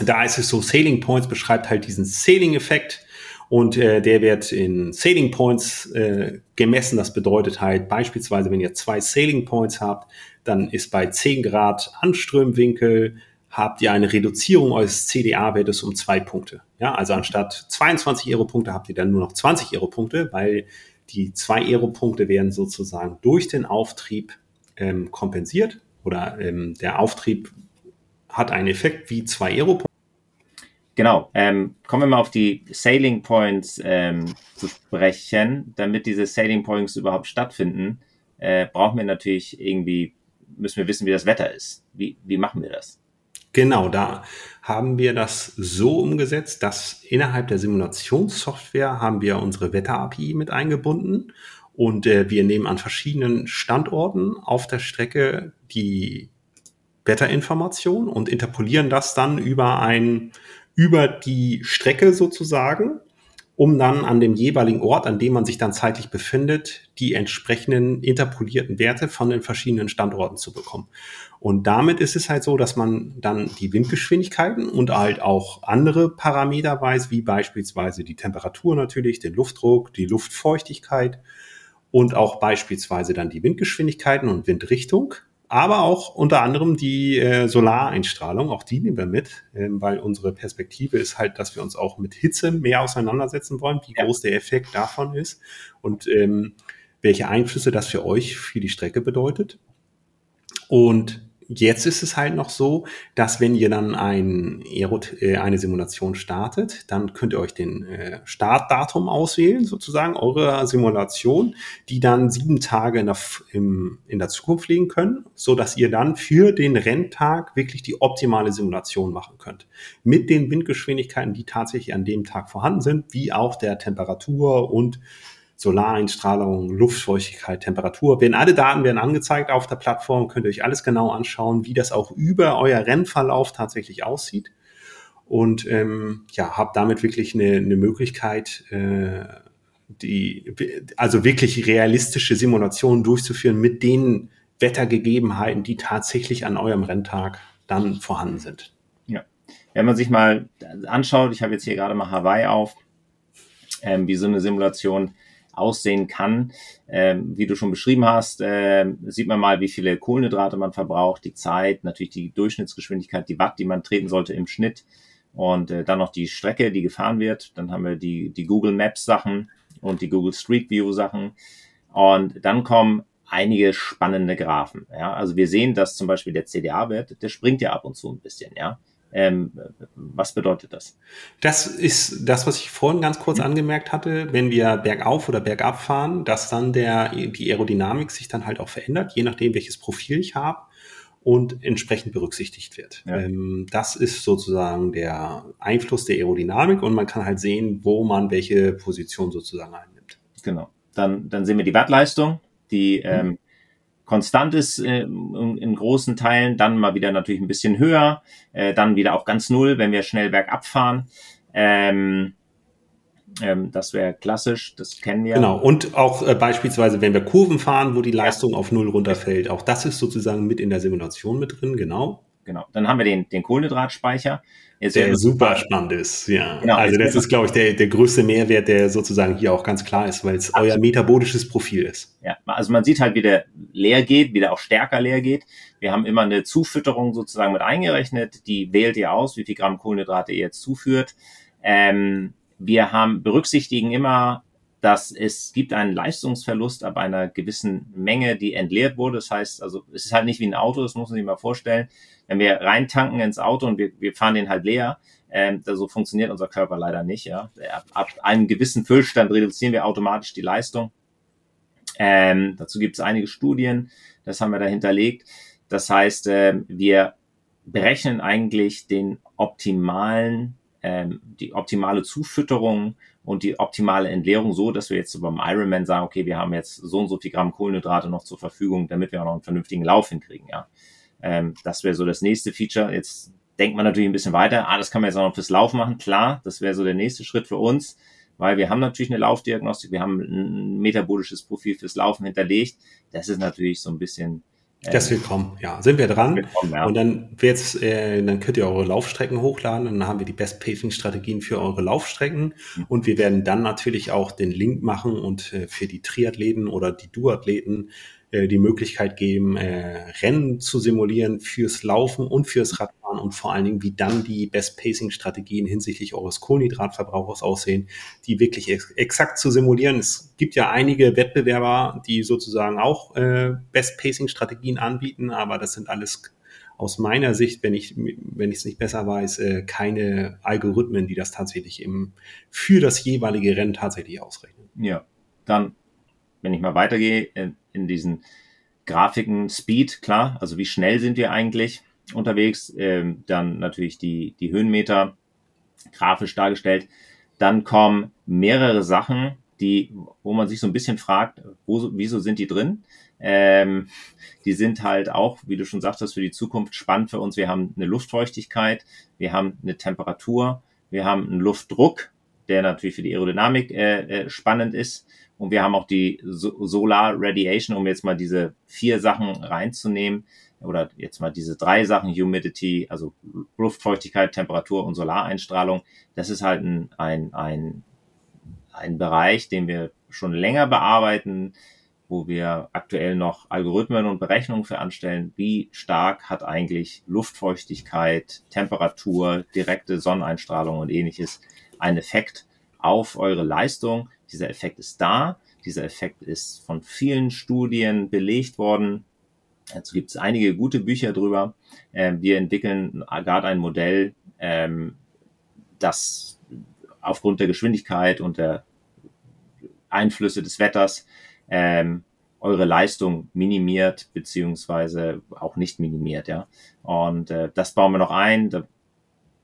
da ist es so, Sailing Points beschreibt halt diesen Sailing-Effekt und äh, der wird in Sailing Points äh, gemessen. Das bedeutet halt beispielsweise, wenn ihr zwei Sailing Points habt, dann ist bei 10 Grad Anströmwinkel habt ihr eine Reduzierung eures CDA-Wertes um zwei Punkte. Ja, also anstatt 22 Aero-Punkte habt ihr dann nur noch 20 Aero-Punkte, weil die zwei Aero-Punkte werden sozusagen durch den Auftrieb ähm, kompensiert oder ähm, der Auftrieb hat einen Effekt wie zwei Aero-Punkte. Genau, ähm, kommen wir mal auf die Sailing Points ähm, zu sprechen. Damit diese Sailing Points überhaupt stattfinden, äh, brauchen wir natürlich irgendwie, müssen wir wissen, wie das Wetter ist. Wie, wie machen wir das? Genau, da haben wir das so umgesetzt, dass innerhalb der Simulationssoftware haben wir unsere Wetter-API mit eingebunden und äh, wir nehmen an verschiedenen Standorten auf der Strecke die Wetterinformation und interpolieren das dann über ein über die Strecke sozusagen, um dann an dem jeweiligen Ort, an dem man sich dann zeitlich befindet, die entsprechenden interpolierten Werte von den verschiedenen Standorten zu bekommen. Und damit ist es halt so, dass man dann die Windgeschwindigkeiten und halt auch andere Parameter weiß, wie beispielsweise die Temperatur natürlich, den Luftdruck, die Luftfeuchtigkeit und auch beispielsweise dann die Windgeschwindigkeiten und Windrichtung aber auch unter anderem die äh, Solareinstrahlung, auch die nehmen wir mit, ähm, weil unsere Perspektive ist halt, dass wir uns auch mit Hitze mehr auseinandersetzen wollen, wie ja. groß der Effekt davon ist und ähm, welche Einflüsse das für euch, für die Strecke bedeutet. Und Jetzt ist es halt noch so, dass wenn ihr dann ein äh, eine Simulation startet, dann könnt ihr euch den äh, Startdatum auswählen, sozusagen, eure Simulation, die dann sieben Tage in der, im, in der Zukunft liegen können, so dass ihr dann für den Renntag wirklich die optimale Simulation machen könnt. Mit den Windgeschwindigkeiten, die tatsächlich an dem Tag vorhanden sind, wie auch der Temperatur und Solareinstrahlung, Luftfeuchtigkeit, Temperatur. Werden alle Daten werden angezeigt auf der Plattform, könnt ihr euch alles genau anschauen, wie das auch über euer Rennverlauf tatsächlich aussieht. Und ähm, ja, habt damit wirklich eine, eine Möglichkeit, äh, die, also wirklich realistische Simulationen durchzuführen mit den Wettergegebenheiten, die tatsächlich an eurem Renntag dann vorhanden sind. Ja, wenn man sich mal anschaut, ich habe jetzt hier gerade mal Hawaii auf, ähm, wie so eine Simulation aussehen kann. Ähm, wie du schon beschrieben hast, äh, sieht man mal, wie viele Kohlenhydrate man verbraucht, die Zeit, natürlich die Durchschnittsgeschwindigkeit, die Watt, die man treten sollte im Schnitt und äh, dann noch die Strecke, die gefahren wird. Dann haben wir die, die Google Maps Sachen und die Google Street View Sachen. Und dann kommen einige spannende Graphen. Ja, also wir sehen, dass zum Beispiel der CDA-Wert, der springt ja ab und zu ein bisschen. Ja, ähm, was bedeutet das? Das ist das, was ich vorhin ganz kurz mhm. angemerkt hatte, wenn wir bergauf oder bergab fahren, dass dann der, die Aerodynamik sich dann halt auch verändert, je nachdem, welches Profil ich habe und entsprechend berücksichtigt wird. Ja. Ähm, das ist sozusagen der Einfluss der Aerodynamik und man kann halt sehen, wo man welche Position sozusagen einnimmt. Genau. Dann, dann sehen wir die Wattleistung, die mhm. ähm, konstant ist äh, in, großen Teilen, dann mal wieder natürlich ein bisschen höher, äh, dann wieder auch ganz null, wenn wir schnell bergab fahren. Ähm, ähm, das wäre klassisch, das kennen wir. Genau, und auch äh, beispielsweise, wenn wir Kurven fahren, wo die Leistung ja. auf null runterfällt, auch das ist sozusagen mit in der Simulation mit drin, genau. Genau, dann haben wir den, den Kohlenhydratspeicher. Jetzt der super spannend ist, ja. Genau, also das ist, glaube ich, der, der größte Mehrwert, der sozusagen hier auch ganz klar ist, weil es euer metabolisches Profil ist. Ja, also man sieht halt, wie der leer geht, wie der auch stärker leer geht. Wir haben immer eine Zufütterung sozusagen mit eingerechnet, die wählt ihr aus, wie viel Gramm Kohlenhydrate ihr jetzt zuführt. Ähm, wir haben berücksichtigen immer, dass es gibt einen Leistungsverlust ab einer gewissen Menge, die entleert wurde. Das heißt, also es ist halt nicht wie ein Auto, das muss man sich mal vorstellen wenn wir reintanken ins Auto und wir, wir fahren den halt leer, ähm, so funktioniert unser Körper leider nicht. Ja. Ab, ab einem gewissen Füllstand reduzieren wir automatisch die Leistung. Ähm, dazu gibt es einige Studien, das haben wir da hinterlegt. Das heißt, äh, wir berechnen eigentlich den optimalen ähm, die optimale Zufütterung und die optimale Entleerung so, dass wir jetzt beim Ironman sagen, okay, wir haben jetzt so und so viel Gramm Kohlenhydrate noch zur Verfügung, damit wir auch noch einen vernünftigen Lauf hinkriegen, ja. Ähm, das wäre so das nächste Feature. Jetzt denkt man natürlich ein bisschen weiter. Ah, das kann man jetzt auch noch fürs Lauf machen. Klar, das wäre so der nächste Schritt für uns, weil wir haben natürlich eine Laufdiagnostik, wir haben ein metabolisches Profil fürs Laufen hinterlegt. Das ist natürlich so ein bisschen das wird kommen, ja. Sind wir dran. Kommen, ja. Und dann wird's, äh, dann könnt ihr eure Laufstrecken hochladen. Dann haben wir die Best Pacing Strategien für eure Laufstrecken. Mhm. Und wir werden dann natürlich auch den Link machen und äh, für die Triathleten oder die Duathleten äh, die Möglichkeit geben, äh, Rennen zu simulieren fürs Laufen und fürs Radfahren und vor allen Dingen, wie dann die Best-Pacing-Strategien hinsichtlich eures Kohlenhydratverbrauchers aussehen, die wirklich ex exakt zu simulieren. Es gibt ja einige Wettbewerber, die sozusagen auch äh, Best-Pacing-Strategien anbieten, aber das sind alles aus meiner Sicht, wenn ich wenn ich es nicht besser weiß, äh, keine Algorithmen, die das tatsächlich im, für das jeweilige Rennen tatsächlich ausrechnen. Ja, dann wenn ich mal weitergehe in, in diesen Grafiken, Speed, klar, also wie schnell sind wir eigentlich unterwegs, ähm, dann natürlich die, die Höhenmeter grafisch dargestellt. Dann kommen mehrere Sachen, die, wo man sich so ein bisschen fragt, wo, wieso sind die drin? Ähm, die sind halt auch, wie du schon sagtest, für die Zukunft spannend für uns. Wir haben eine Luftfeuchtigkeit, wir haben eine Temperatur, wir haben einen Luftdruck, der natürlich für die Aerodynamik äh, äh, spannend ist. Und wir haben auch die Solar Radiation, um jetzt mal diese vier Sachen reinzunehmen. Oder jetzt mal diese drei Sachen, Humidity, also Luftfeuchtigkeit, Temperatur und Solareinstrahlung. Das ist halt ein, ein, ein, ein Bereich, den wir schon länger bearbeiten, wo wir aktuell noch Algorithmen und Berechnungen für anstellen. Wie stark hat eigentlich Luftfeuchtigkeit, Temperatur, direkte Sonneneinstrahlung und ähnliches einen Effekt auf eure Leistung? Dieser Effekt ist da. Dieser Effekt ist von vielen Studien belegt worden. Dazu gibt es einige gute Bücher drüber. Ähm, wir entwickeln gerade ein Modell, ähm, das aufgrund der Geschwindigkeit und der Einflüsse des Wetters ähm, eure Leistung minimiert beziehungsweise auch nicht minimiert, ja. Und äh, das bauen wir noch ein. Da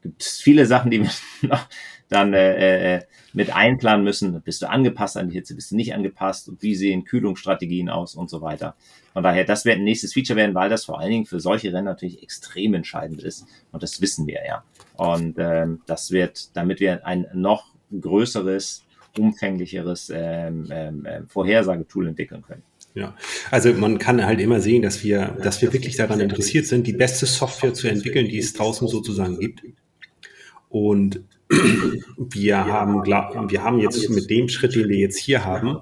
gibt es viele Sachen, die wir noch dann äh, äh, mit einplanen müssen. Bist du angepasst an die Hitze, bist du nicht angepasst und wie sehen Kühlungsstrategien aus und so weiter. Von daher, das wird ein nächstes Feature werden, weil das vor allen Dingen für solche Rennen natürlich extrem entscheidend ist. Und das wissen wir ja. Und ähm, das wird, damit wir ein noch größeres, umfänglicheres ähm, ähm, äh, Vorhersagetool entwickeln können. Ja, also man kann halt immer sehen, dass wir, dass wir wirklich daran interessiert sind, die beste Software zu entwickeln, die es draußen sozusagen gibt. Und wir haben, wir haben jetzt mit dem Schritt, den wir jetzt hier haben,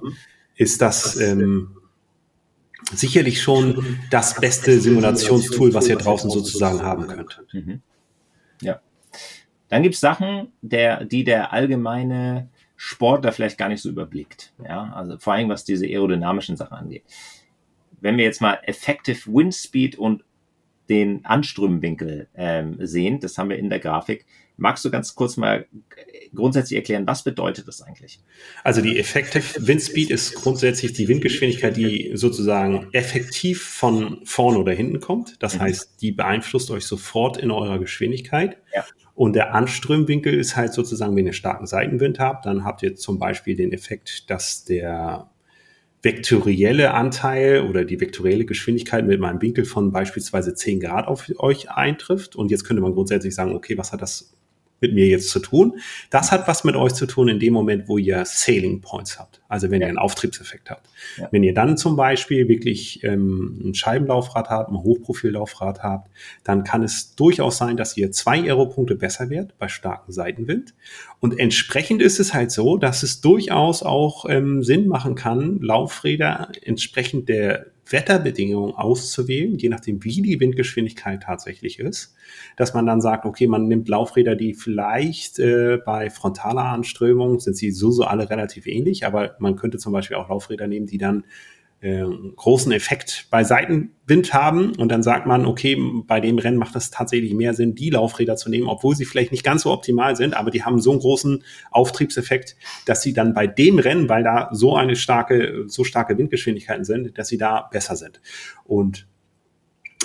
ist das ähm, sicherlich schon das beste Simulationstool, was ihr draußen sozusagen haben könnt. Mhm. Ja. Dann gibt es Sachen, der, die der allgemeine Sportler vielleicht gar nicht so überblickt. Ja, also vor allem was diese aerodynamischen Sachen angeht. Wenn wir jetzt mal Effective Wind Speed und den Anströmwinkel ähm, sehen, das haben wir in der Grafik, Magst du ganz kurz mal grundsätzlich erklären, was bedeutet das eigentlich? Also die Effective Wind Speed ist grundsätzlich die Windgeschwindigkeit, die sozusagen effektiv von vorne oder hinten kommt. Das mhm. heißt, die beeinflusst euch sofort in eurer Geschwindigkeit. Ja. Und der Anströmwinkel ist halt sozusagen, wenn ihr starken Seitenwind habt, dann habt ihr zum Beispiel den Effekt, dass der vektorielle Anteil oder die vektorielle Geschwindigkeit mit meinem Winkel von beispielsweise 10 Grad auf euch eintrifft. Und jetzt könnte man grundsätzlich sagen, okay, was hat das mit mir jetzt zu tun. Das hat was mit euch zu tun in dem Moment, wo ihr Sailing Points habt. Also wenn ja. ihr einen Auftriebseffekt habt. Ja. Wenn ihr dann zum Beispiel wirklich ähm, ein Scheibenlaufrad habt, ein Hochprofillaufrad habt, dann kann es durchaus sein, dass ihr zwei Aeropunkte besser werdet bei starkem Seitenwind. Und entsprechend ist es halt so, dass es durchaus auch ähm, Sinn machen kann, Laufräder entsprechend der Wetterbedingungen auszuwählen, je nachdem, wie die Windgeschwindigkeit tatsächlich ist, dass man dann sagt, okay, man nimmt Laufräder, die vielleicht äh, bei frontaler Anströmung sind sie so, so alle relativ ähnlich, aber man könnte zum Beispiel auch Laufräder nehmen, die dann äh, großen Effekt bei Seitenwind haben und dann sagt man, okay, bei dem Rennen macht es tatsächlich mehr Sinn, die Laufräder zu nehmen, obwohl sie vielleicht nicht ganz so optimal sind, aber die haben so einen großen Auftriebseffekt, dass sie dann bei dem Rennen, weil da so eine starke, so starke Windgeschwindigkeiten sind, dass sie da besser sind. Und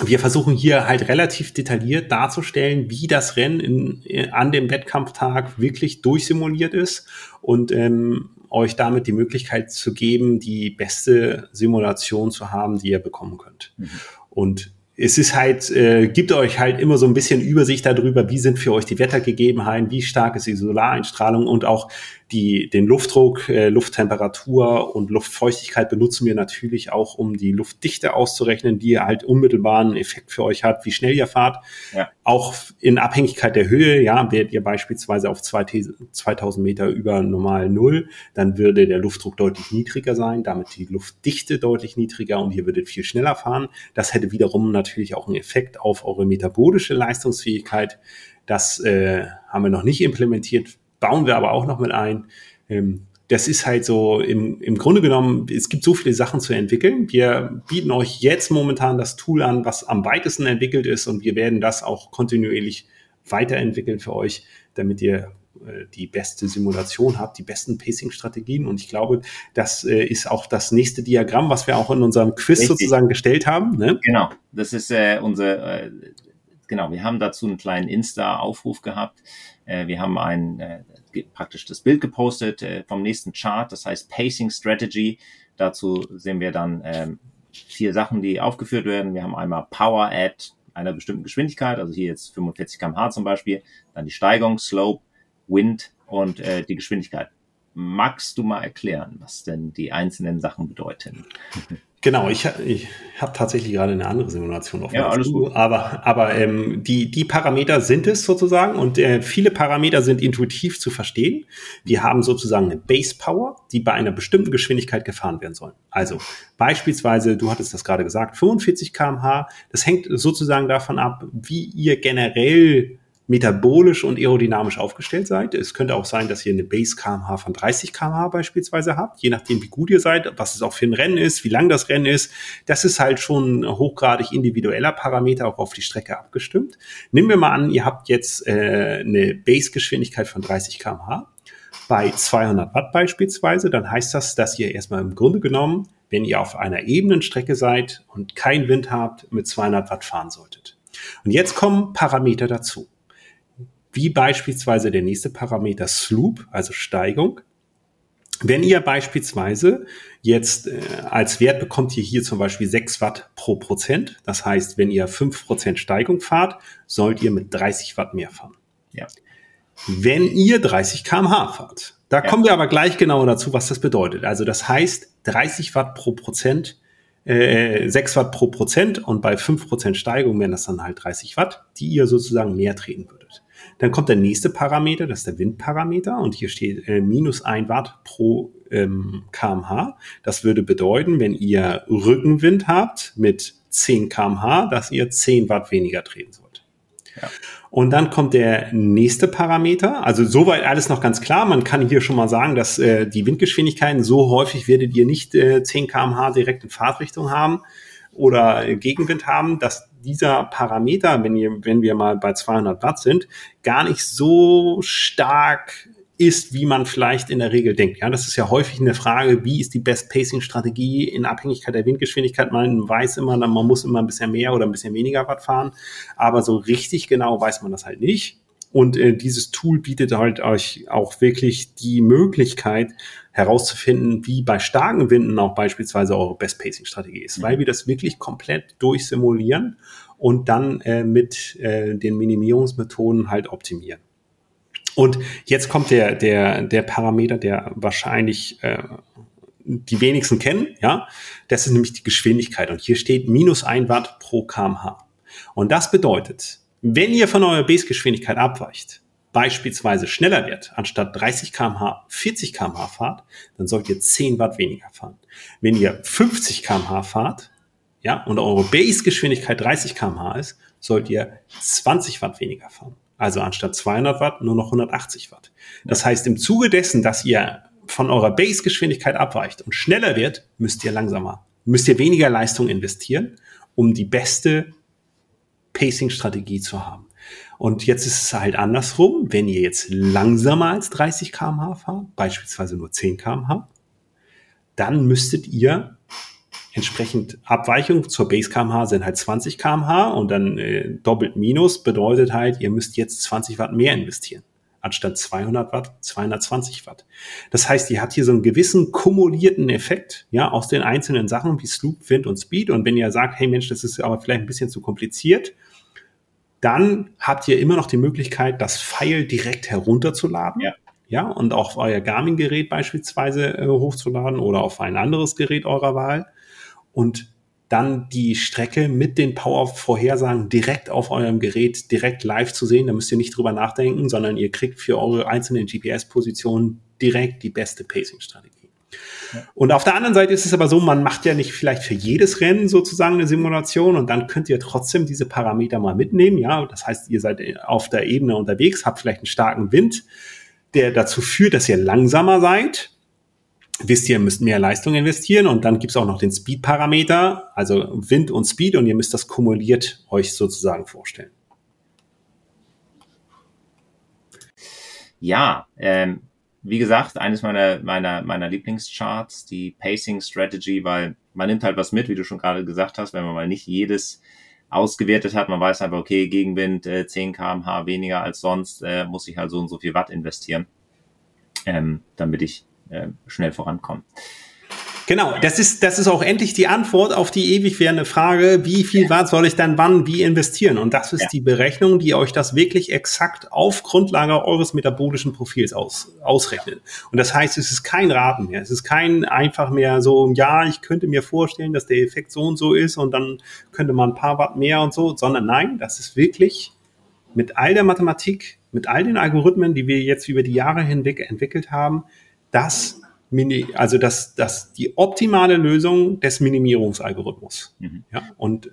wir versuchen hier halt relativ detailliert darzustellen, wie das Rennen in, in, an dem Wettkampftag wirklich durchsimuliert ist und ähm, euch damit die Möglichkeit zu geben, die beste Simulation zu haben, die ihr bekommen könnt. Mhm. Und es ist halt, äh, gibt euch halt immer so ein bisschen Übersicht darüber, wie sind für euch die Wettergegebenheiten, wie stark ist die Solareinstrahlung und auch die, den Luftdruck, äh, Lufttemperatur und Luftfeuchtigkeit benutzen wir natürlich auch, um die Luftdichte auszurechnen, die halt unmittelbaren Effekt für euch hat, wie schnell ihr fahrt. Ja. Auch in Abhängigkeit der Höhe, ja, werdet ihr beispielsweise auf 2000 Meter über normal Null, dann würde der Luftdruck deutlich niedriger sein, damit die Luftdichte deutlich niedriger und ihr würdet viel schneller fahren. Das hätte wiederum natürlich auch einen Effekt auf eure metabolische Leistungsfähigkeit. Das äh, haben wir noch nicht implementiert, bauen wir aber auch noch mit ein. Ähm, das ist halt so im, im Grunde genommen, es gibt so viele Sachen zu entwickeln. Wir bieten euch jetzt momentan das Tool an, was am weitesten entwickelt ist und wir werden das auch kontinuierlich weiterentwickeln für euch, damit ihr äh, die beste Simulation habt, die besten Pacing-Strategien. Und ich glaube, das äh, ist auch das nächste Diagramm, was wir auch in unserem Quiz Richtig. sozusagen gestellt haben. Ne? Genau, das ist äh, unser, äh, genau, wir haben dazu einen kleinen Insta-Aufruf gehabt. Äh, wir haben ein äh, praktisch das Bild gepostet äh, vom nächsten Chart, das heißt Pacing Strategy. Dazu sehen wir dann ähm, vier Sachen, die aufgeführt werden. Wir haben einmal Power at einer bestimmten Geschwindigkeit, also hier jetzt 45 km/h zum Beispiel, dann die Steigung, Slope, Wind und äh, die Geschwindigkeit. Magst du mal erklären, was denn die einzelnen Sachen bedeuten? Genau, ich, ich habe tatsächlich gerade eine andere Simulation offen. Ja, alles gut. Aber, aber ähm, die, die Parameter sind es sozusagen und äh, viele Parameter sind intuitiv zu verstehen. Die haben sozusagen eine Base Power, die bei einer bestimmten Geschwindigkeit gefahren werden soll. Also beispielsweise, du hattest das gerade gesagt, 45 kmh. Das hängt sozusagen davon ab, wie ihr generell metabolisch und aerodynamisch aufgestellt seid. Es könnte auch sein, dass ihr eine Base kmh von 30 kmh beispielsweise habt, je nachdem, wie gut ihr seid, was es auch für ein Rennen ist, wie lang das Rennen ist. Das ist halt schon hochgradig individueller Parameter auch auf die Strecke abgestimmt. Nehmen wir mal an, ihr habt jetzt äh, eine Base-Geschwindigkeit von 30 kmh bei 200 Watt beispielsweise, dann heißt das, dass ihr erstmal im Grunde genommen, wenn ihr auf einer ebenen Strecke seid und keinen Wind habt, mit 200 Watt fahren solltet. Und jetzt kommen Parameter dazu wie beispielsweise der nächste Parameter Sloop, also Steigung. Wenn ihr beispielsweise jetzt äh, als Wert bekommt ihr hier zum Beispiel 6 Watt pro Prozent, das heißt, wenn ihr 5 Prozent Steigung fahrt, sollt ihr mit 30 Watt mehr fahren. Ja. Wenn ihr 30 kmh fahrt, da ja. kommen wir aber gleich genauer dazu, was das bedeutet. Also das heißt, 30 Watt pro Prozent, äh, 6 Watt pro Prozent und bei 5 Prozent Steigung wären das dann halt 30 Watt, die ihr sozusagen mehr treten würdet. Dann kommt der nächste Parameter, das ist der Windparameter und hier steht äh, minus ein Watt pro ähm, kmh. Das würde bedeuten, wenn ihr Rückenwind habt mit 10 kmh, dass ihr 10 Watt weniger treten sollt. Ja. Und dann kommt der nächste Parameter. Also soweit alles noch ganz klar. Man kann hier schon mal sagen, dass äh, die Windgeschwindigkeiten so häufig werdet ihr nicht äh, 10 kmh direkt in Fahrtrichtung haben oder Gegenwind haben, dass dieser Parameter, wenn, ihr, wenn wir mal bei 200 Watt sind, gar nicht so stark ist, wie man vielleicht in der Regel denkt. Ja, das ist ja häufig eine Frage, wie ist die Best Pacing Strategie in Abhängigkeit der Windgeschwindigkeit? Man weiß immer, man muss immer ein bisschen mehr oder ein bisschen weniger Watt fahren, aber so richtig genau weiß man das halt nicht. Und äh, dieses Tool bietet halt euch auch wirklich die Möglichkeit herauszufinden, wie bei starken Winden auch beispielsweise eure Best-Pacing-Strategie ist, mhm. weil wir das wirklich komplett durchsimulieren und dann äh, mit äh, den Minimierungsmethoden halt optimieren. Und jetzt kommt der, der, der Parameter, der wahrscheinlich äh, die wenigsten kennen, ja. Das ist nämlich die Geschwindigkeit. Und hier steht minus ein Watt pro kmh. Und das bedeutet, wenn ihr von eurer Base-Geschwindigkeit abweicht, beispielsweise schneller wird, anstatt 30 kmh 40 kmh fahrt, dann sollt ihr 10 Watt weniger fahren. Wenn ihr 50 kmh fahrt, ja, und eure Base-Geschwindigkeit 30 kmh ist, sollt ihr 20 Watt weniger fahren. Also anstatt 200 Watt nur noch 180 Watt. Das heißt, im Zuge dessen, dass ihr von eurer Base-Geschwindigkeit abweicht und schneller wird, müsst ihr langsamer, müsst ihr weniger Leistung investieren, um die beste Pacing-Strategie zu haben. Und jetzt ist es halt andersrum, wenn ihr jetzt langsamer als 30 kmh fahrt, beispielsweise nur 10 kmh, dann müsstet ihr entsprechend Abweichung zur Base kmh sind halt 20 kmh und dann äh, doppelt minus bedeutet halt, ihr müsst jetzt 20 Watt mehr investieren. Anstatt 200 Watt, 220 Watt. Das heißt, ihr habt hier so einen gewissen kumulierten Effekt, ja, aus den einzelnen Sachen wie Sloop, Wind und Speed. Und wenn ihr sagt, hey Mensch, das ist aber vielleicht ein bisschen zu kompliziert, dann habt ihr immer noch die Möglichkeit, das File direkt herunterzuladen. Ja. Ja, und auch euer Garmin-Gerät beispielsweise äh, hochzuladen oder auf ein anderes Gerät eurer Wahl. Und dann die Strecke mit den Power-Vorhersagen direkt auf eurem Gerät, direkt live zu sehen. Da müsst ihr nicht drüber nachdenken, sondern ihr kriegt für eure einzelnen GPS-Positionen direkt die beste Pacing-Strategie. Und auf der anderen Seite ist es aber so, man macht ja nicht vielleicht für jedes Rennen sozusagen eine Simulation und dann könnt ihr trotzdem diese Parameter mal mitnehmen. Ja, das heißt, ihr seid auf der Ebene unterwegs, habt vielleicht einen starken Wind, der dazu führt, dass ihr langsamer seid. Wisst ihr, ihr müsst mehr Leistung investieren und dann gibt es auch noch den Speed-Parameter, also Wind und Speed und ihr müsst das kumuliert euch sozusagen vorstellen. Ja, ähm, wie gesagt, eines meiner, meiner, meiner Lieblingscharts, die Pacing Strategy, weil man nimmt halt was mit, wie du schon gerade gesagt hast, wenn man mal nicht jedes ausgewertet hat. Man weiß einfach, okay, Gegenwind äh, 10 kmh weniger als sonst, äh, muss ich halt so und so viel Watt investieren, ähm, damit ich äh, schnell vorankomme. Genau, das ist, das ist auch endlich die Antwort auf die ewig währende Frage, wie viel ja. Watt soll ich dann wann wie investieren? Und das ist ja. die Berechnung, die euch das wirklich exakt auf Grundlage eures metabolischen Profils aus, ausrechnet. Und das heißt, es ist kein Raten mehr. Es ist kein einfach mehr so, ja, ich könnte mir vorstellen, dass der Effekt so und so ist und dann könnte man ein paar Watt mehr und so, sondern nein, das ist wirklich mit all der Mathematik, mit all den Algorithmen, die wir jetzt über die Jahre hinweg entwickelt haben, das also das, das die optimale Lösung des Minimierungsalgorithmus. Mhm. Ja, und,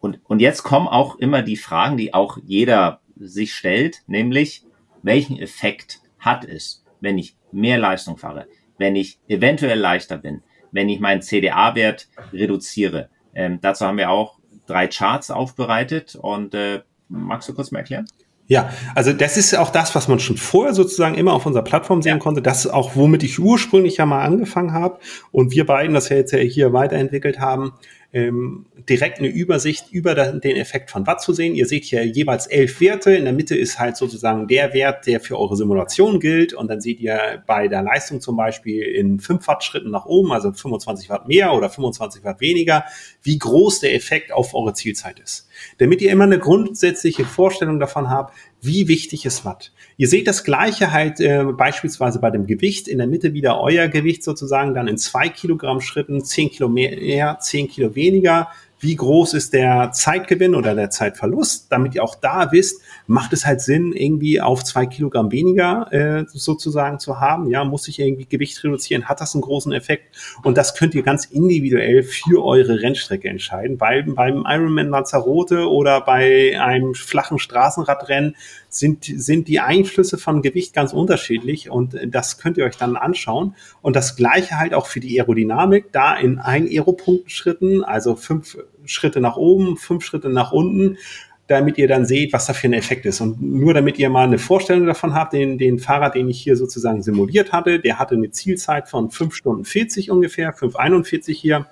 und, und jetzt kommen auch immer die Fragen, die auch jeder sich stellt, nämlich welchen Effekt hat es, wenn ich mehr Leistung fahre, wenn ich eventuell leichter bin, wenn ich meinen CDA-Wert reduziere. Ähm, dazu haben wir auch drei Charts aufbereitet und äh, magst du kurz mal erklären? Ja, also das ist auch das, was man schon vorher sozusagen immer auf unserer Plattform sehen ja. konnte. Das ist auch, womit ich ursprünglich ja mal angefangen habe und wir beiden das ja jetzt ja hier weiterentwickelt haben ähm, direkt eine Übersicht über den Effekt von Watt zu sehen. Ihr seht hier jeweils elf Werte. In der Mitte ist halt sozusagen der Wert, der für eure Simulation gilt. Und dann seht ihr bei der Leistung zum Beispiel in 5 Watt Schritten nach oben, also 25 Watt mehr oder 25 Watt weniger, wie groß der Effekt auf eure Zielzeit ist. Damit ihr immer eine grundsätzliche Vorstellung davon habt, wie wichtig ist Watt. Ihr seht das Gleiche halt äh, beispielsweise bei dem Gewicht. In der Mitte wieder euer Gewicht sozusagen, dann in zwei Kilogramm Schritten, zehn Kilo mehr, zehn Kilo weniger wie groß ist der Zeitgewinn oder der Zeitverlust, damit ihr auch da wisst, macht es halt Sinn, irgendwie auf zwei Kilogramm weniger äh, sozusagen zu haben. Ja, muss ich irgendwie Gewicht reduzieren? Hat das einen großen Effekt? Und das könnt ihr ganz individuell für eure Rennstrecke entscheiden. Bei, beim Ironman Lanzarote oder bei einem flachen Straßenradrennen sind, sind die Einflüsse von Gewicht ganz unterschiedlich und das könnt ihr euch dann anschauen. Und das gleiche halt auch für die Aerodynamik, da in ein Aeropunktschritten, also fünf Schritte nach oben, fünf Schritte nach unten, damit ihr dann seht, was da für ein Effekt ist. Und nur damit ihr mal eine Vorstellung davon habt, den, den Fahrer, den ich hier sozusagen simuliert hatte, der hatte eine Zielzeit von fünf Stunden 40 ungefähr, 5,41 hier.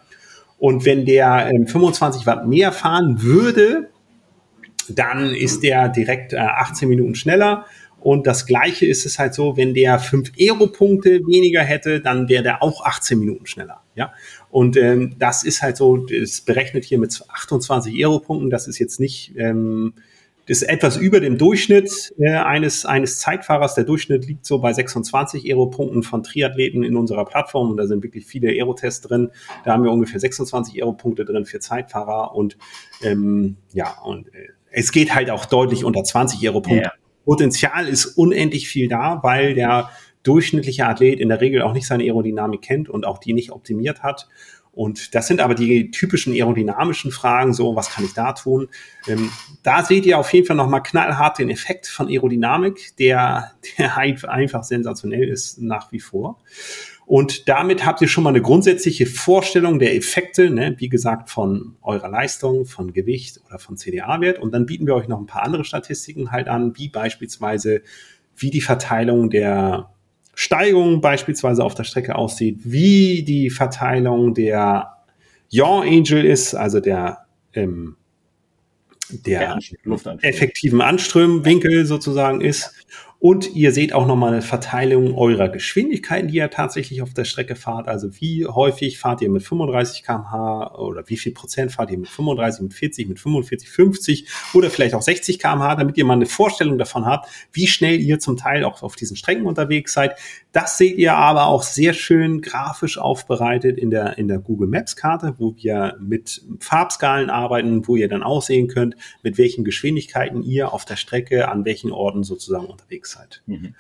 Und wenn der ähm, 25 Watt mehr fahren würde, dann ist der direkt äh, 18 Minuten schneller. Und das Gleiche ist es halt so, wenn der fünf Aero-Punkte weniger hätte, dann wäre der auch 18 Minuten schneller. Ja, und ähm, das ist halt so, es berechnet hier mit 28 Aero-Punkten. Das ist jetzt nicht, ähm, das ist etwas über dem Durchschnitt äh, eines, eines Zeitfahrers. Der Durchschnitt liegt so bei 26 Aero-Punkten von Triathleten in unserer Plattform. Und da sind wirklich viele Aerotests drin. Da haben wir ungefähr 26 Aero-Punkte drin für Zeitfahrer. Und ähm, ja, und äh, es geht halt auch deutlich unter 20 Euro Punkte. Ja. Potenzial ist unendlich viel da, weil der durchschnittliche Athlet in der Regel auch nicht seine Aerodynamik kennt und auch die nicht optimiert hat. Und das sind aber die typischen aerodynamischen Fragen, so was kann ich da tun? Ähm, da seht ihr auf jeden Fall nochmal knallhart den Effekt von Aerodynamik, der, der einfach sensationell ist nach wie vor. Und damit habt ihr schon mal eine grundsätzliche Vorstellung der Effekte, ne, wie gesagt, von eurer Leistung, von Gewicht oder von CDA-Wert. Und dann bieten wir euch noch ein paar andere Statistiken halt an, wie beispielsweise, wie die Verteilung der Steigung beispielsweise auf der Strecke aussieht, wie die Verteilung der Yaw Angel ist, also der, ähm, der, der effektiven Anströmwinkel sozusagen ist. Und ihr seht auch nochmal eine Verteilung eurer Geschwindigkeiten, die ihr tatsächlich auf der Strecke fahrt. Also wie häufig fahrt ihr mit 35 km/h oder wie viel Prozent fahrt ihr mit 35, mit 40, mit 45, 50 oder vielleicht auch 60 km/h, damit ihr mal eine Vorstellung davon habt, wie schnell ihr zum Teil auch auf diesen Strecken unterwegs seid. Das seht ihr aber auch sehr schön grafisch aufbereitet in der, in der Google Maps Karte, wo wir mit Farbskalen arbeiten, wo ihr dann auch sehen könnt, mit welchen Geschwindigkeiten ihr auf der Strecke an welchen Orten sozusagen unterwegs seid. Mhm.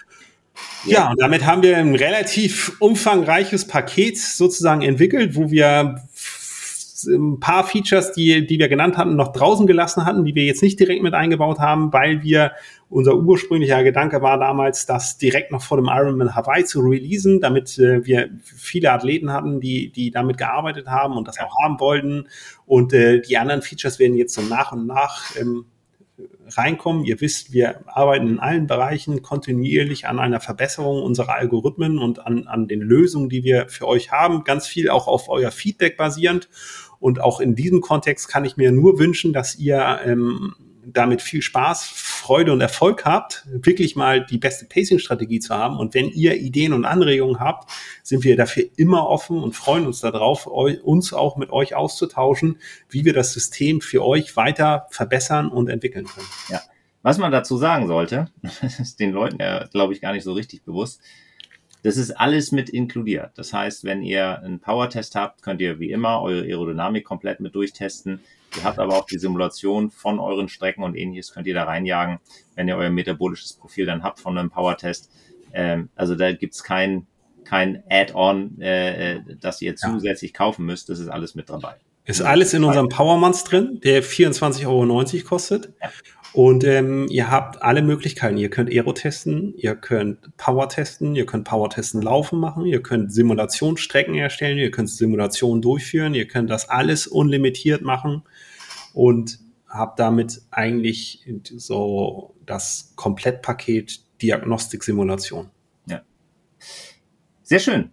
Ja, und damit haben wir ein relativ umfangreiches Paket sozusagen entwickelt, wo wir ein paar Features, die, die wir genannt hatten, noch draußen gelassen hatten, die wir jetzt nicht direkt mit eingebaut haben, weil wir unser ursprünglicher Gedanke war damals, das direkt noch vor dem Ironman Hawaii zu releasen, damit äh, wir viele Athleten hatten, die, die damit gearbeitet haben und das auch haben wollten. Und äh, die anderen Features werden jetzt so nach und nach ähm, reinkommen. Ihr wisst, wir arbeiten in allen Bereichen kontinuierlich an einer Verbesserung unserer Algorithmen und an, an den Lösungen, die wir für euch haben. Ganz viel auch auf euer Feedback basierend. Und auch in diesem Kontext kann ich mir nur wünschen, dass ihr ähm, damit viel Spaß, Freude und Erfolg habt, wirklich mal die beste Pacing-Strategie zu haben. Und wenn ihr Ideen und Anregungen habt, sind wir dafür immer offen und freuen uns darauf, uns auch mit euch auszutauschen, wie wir das System für euch weiter verbessern und entwickeln können. Ja. Was man dazu sagen sollte, ist den Leuten ja, glaube ich, gar nicht so richtig bewusst, das ist alles mit inkludiert. Das heißt, wenn ihr einen Power-Test habt, könnt ihr wie immer eure Aerodynamik komplett mit durchtesten. Ihr habt aber auch die Simulation von euren Strecken und ähnliches könnt ihr da reinjagen, wenn ihr euer metabolisches Profil dann habt von einem Power-Test. Ähm, also da gibt's kein, kein Add-on, äh, äh das ihr zusätzlich ja. kaufen müsst. Das ist alles mit dabei. Ist alles in unserem Powermonth drin, der 24,90 Euro kostet. Ja. Und ähm, ihr habt alle Möglichkeiten. Ihr könnt Aero testen, ihr könnt Power testen, ihr könnt Power testen laufen machen, ihr könnt Simulationsstrecken erstellen, ihr könnt Simulationen durchführen, ihr könnt das alles unlimitiert machen und habt damit eigentlich so das Komplettpaket Diagnostik-Simulation. Ja. Sehr schön.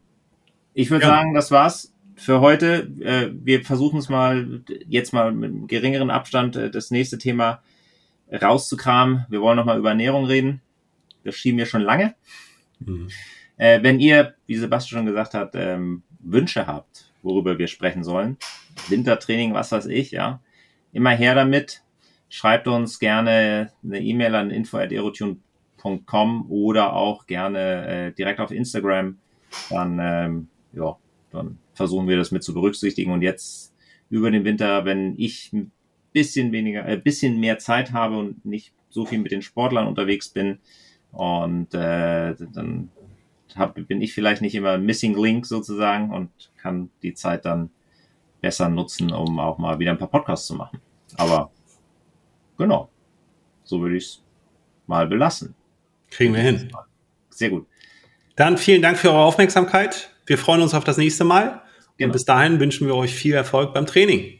Ich würde ja. sagen, das war's für heute. Äh, wir versuchen es mal jetzt mal mit geringeren Abstand äh, das nächste Thema rauszukramen. Wir wollen nochmal über Ernährung reden. Das schieben wir schon lange. Mhm. Äh, wenn ihr, wie Sebastian schon gesagt hat, ähm, Wünsche habt, worüber wir sprechen sollen, Wintertraining, was weiß ich, ja, immer her damit. Schreibt uns gerne eine E-Mail an info.aerotune.com oder auch gerne äh, direkt auf Instagram. Dann, ähm, ja, dann versuchen wir das mit zu berücksichtigen. Und jetzt über den Winter, wenn ich bisschen weniger, äh, bisschen mehr Zeit habe und nicht so viel mit den Sportlern unterwegs bin. Und äh, dann hab, bin ich vielleicht nicht immer Missing Link sozusagen und kann die Zeit dann besser nutzen, um auch mal wieder ein paar Podcasts zu machen. Aber genau, so würde ich es mal belassen. Kriegen wir hin. Sehr gut. Dann vielen Dank für eure Aufmerksamkeit. Wir freuen uns auf das nächste Mal. Genau. Und bis dahin wünschen wir euch viel Erfolg beim Training.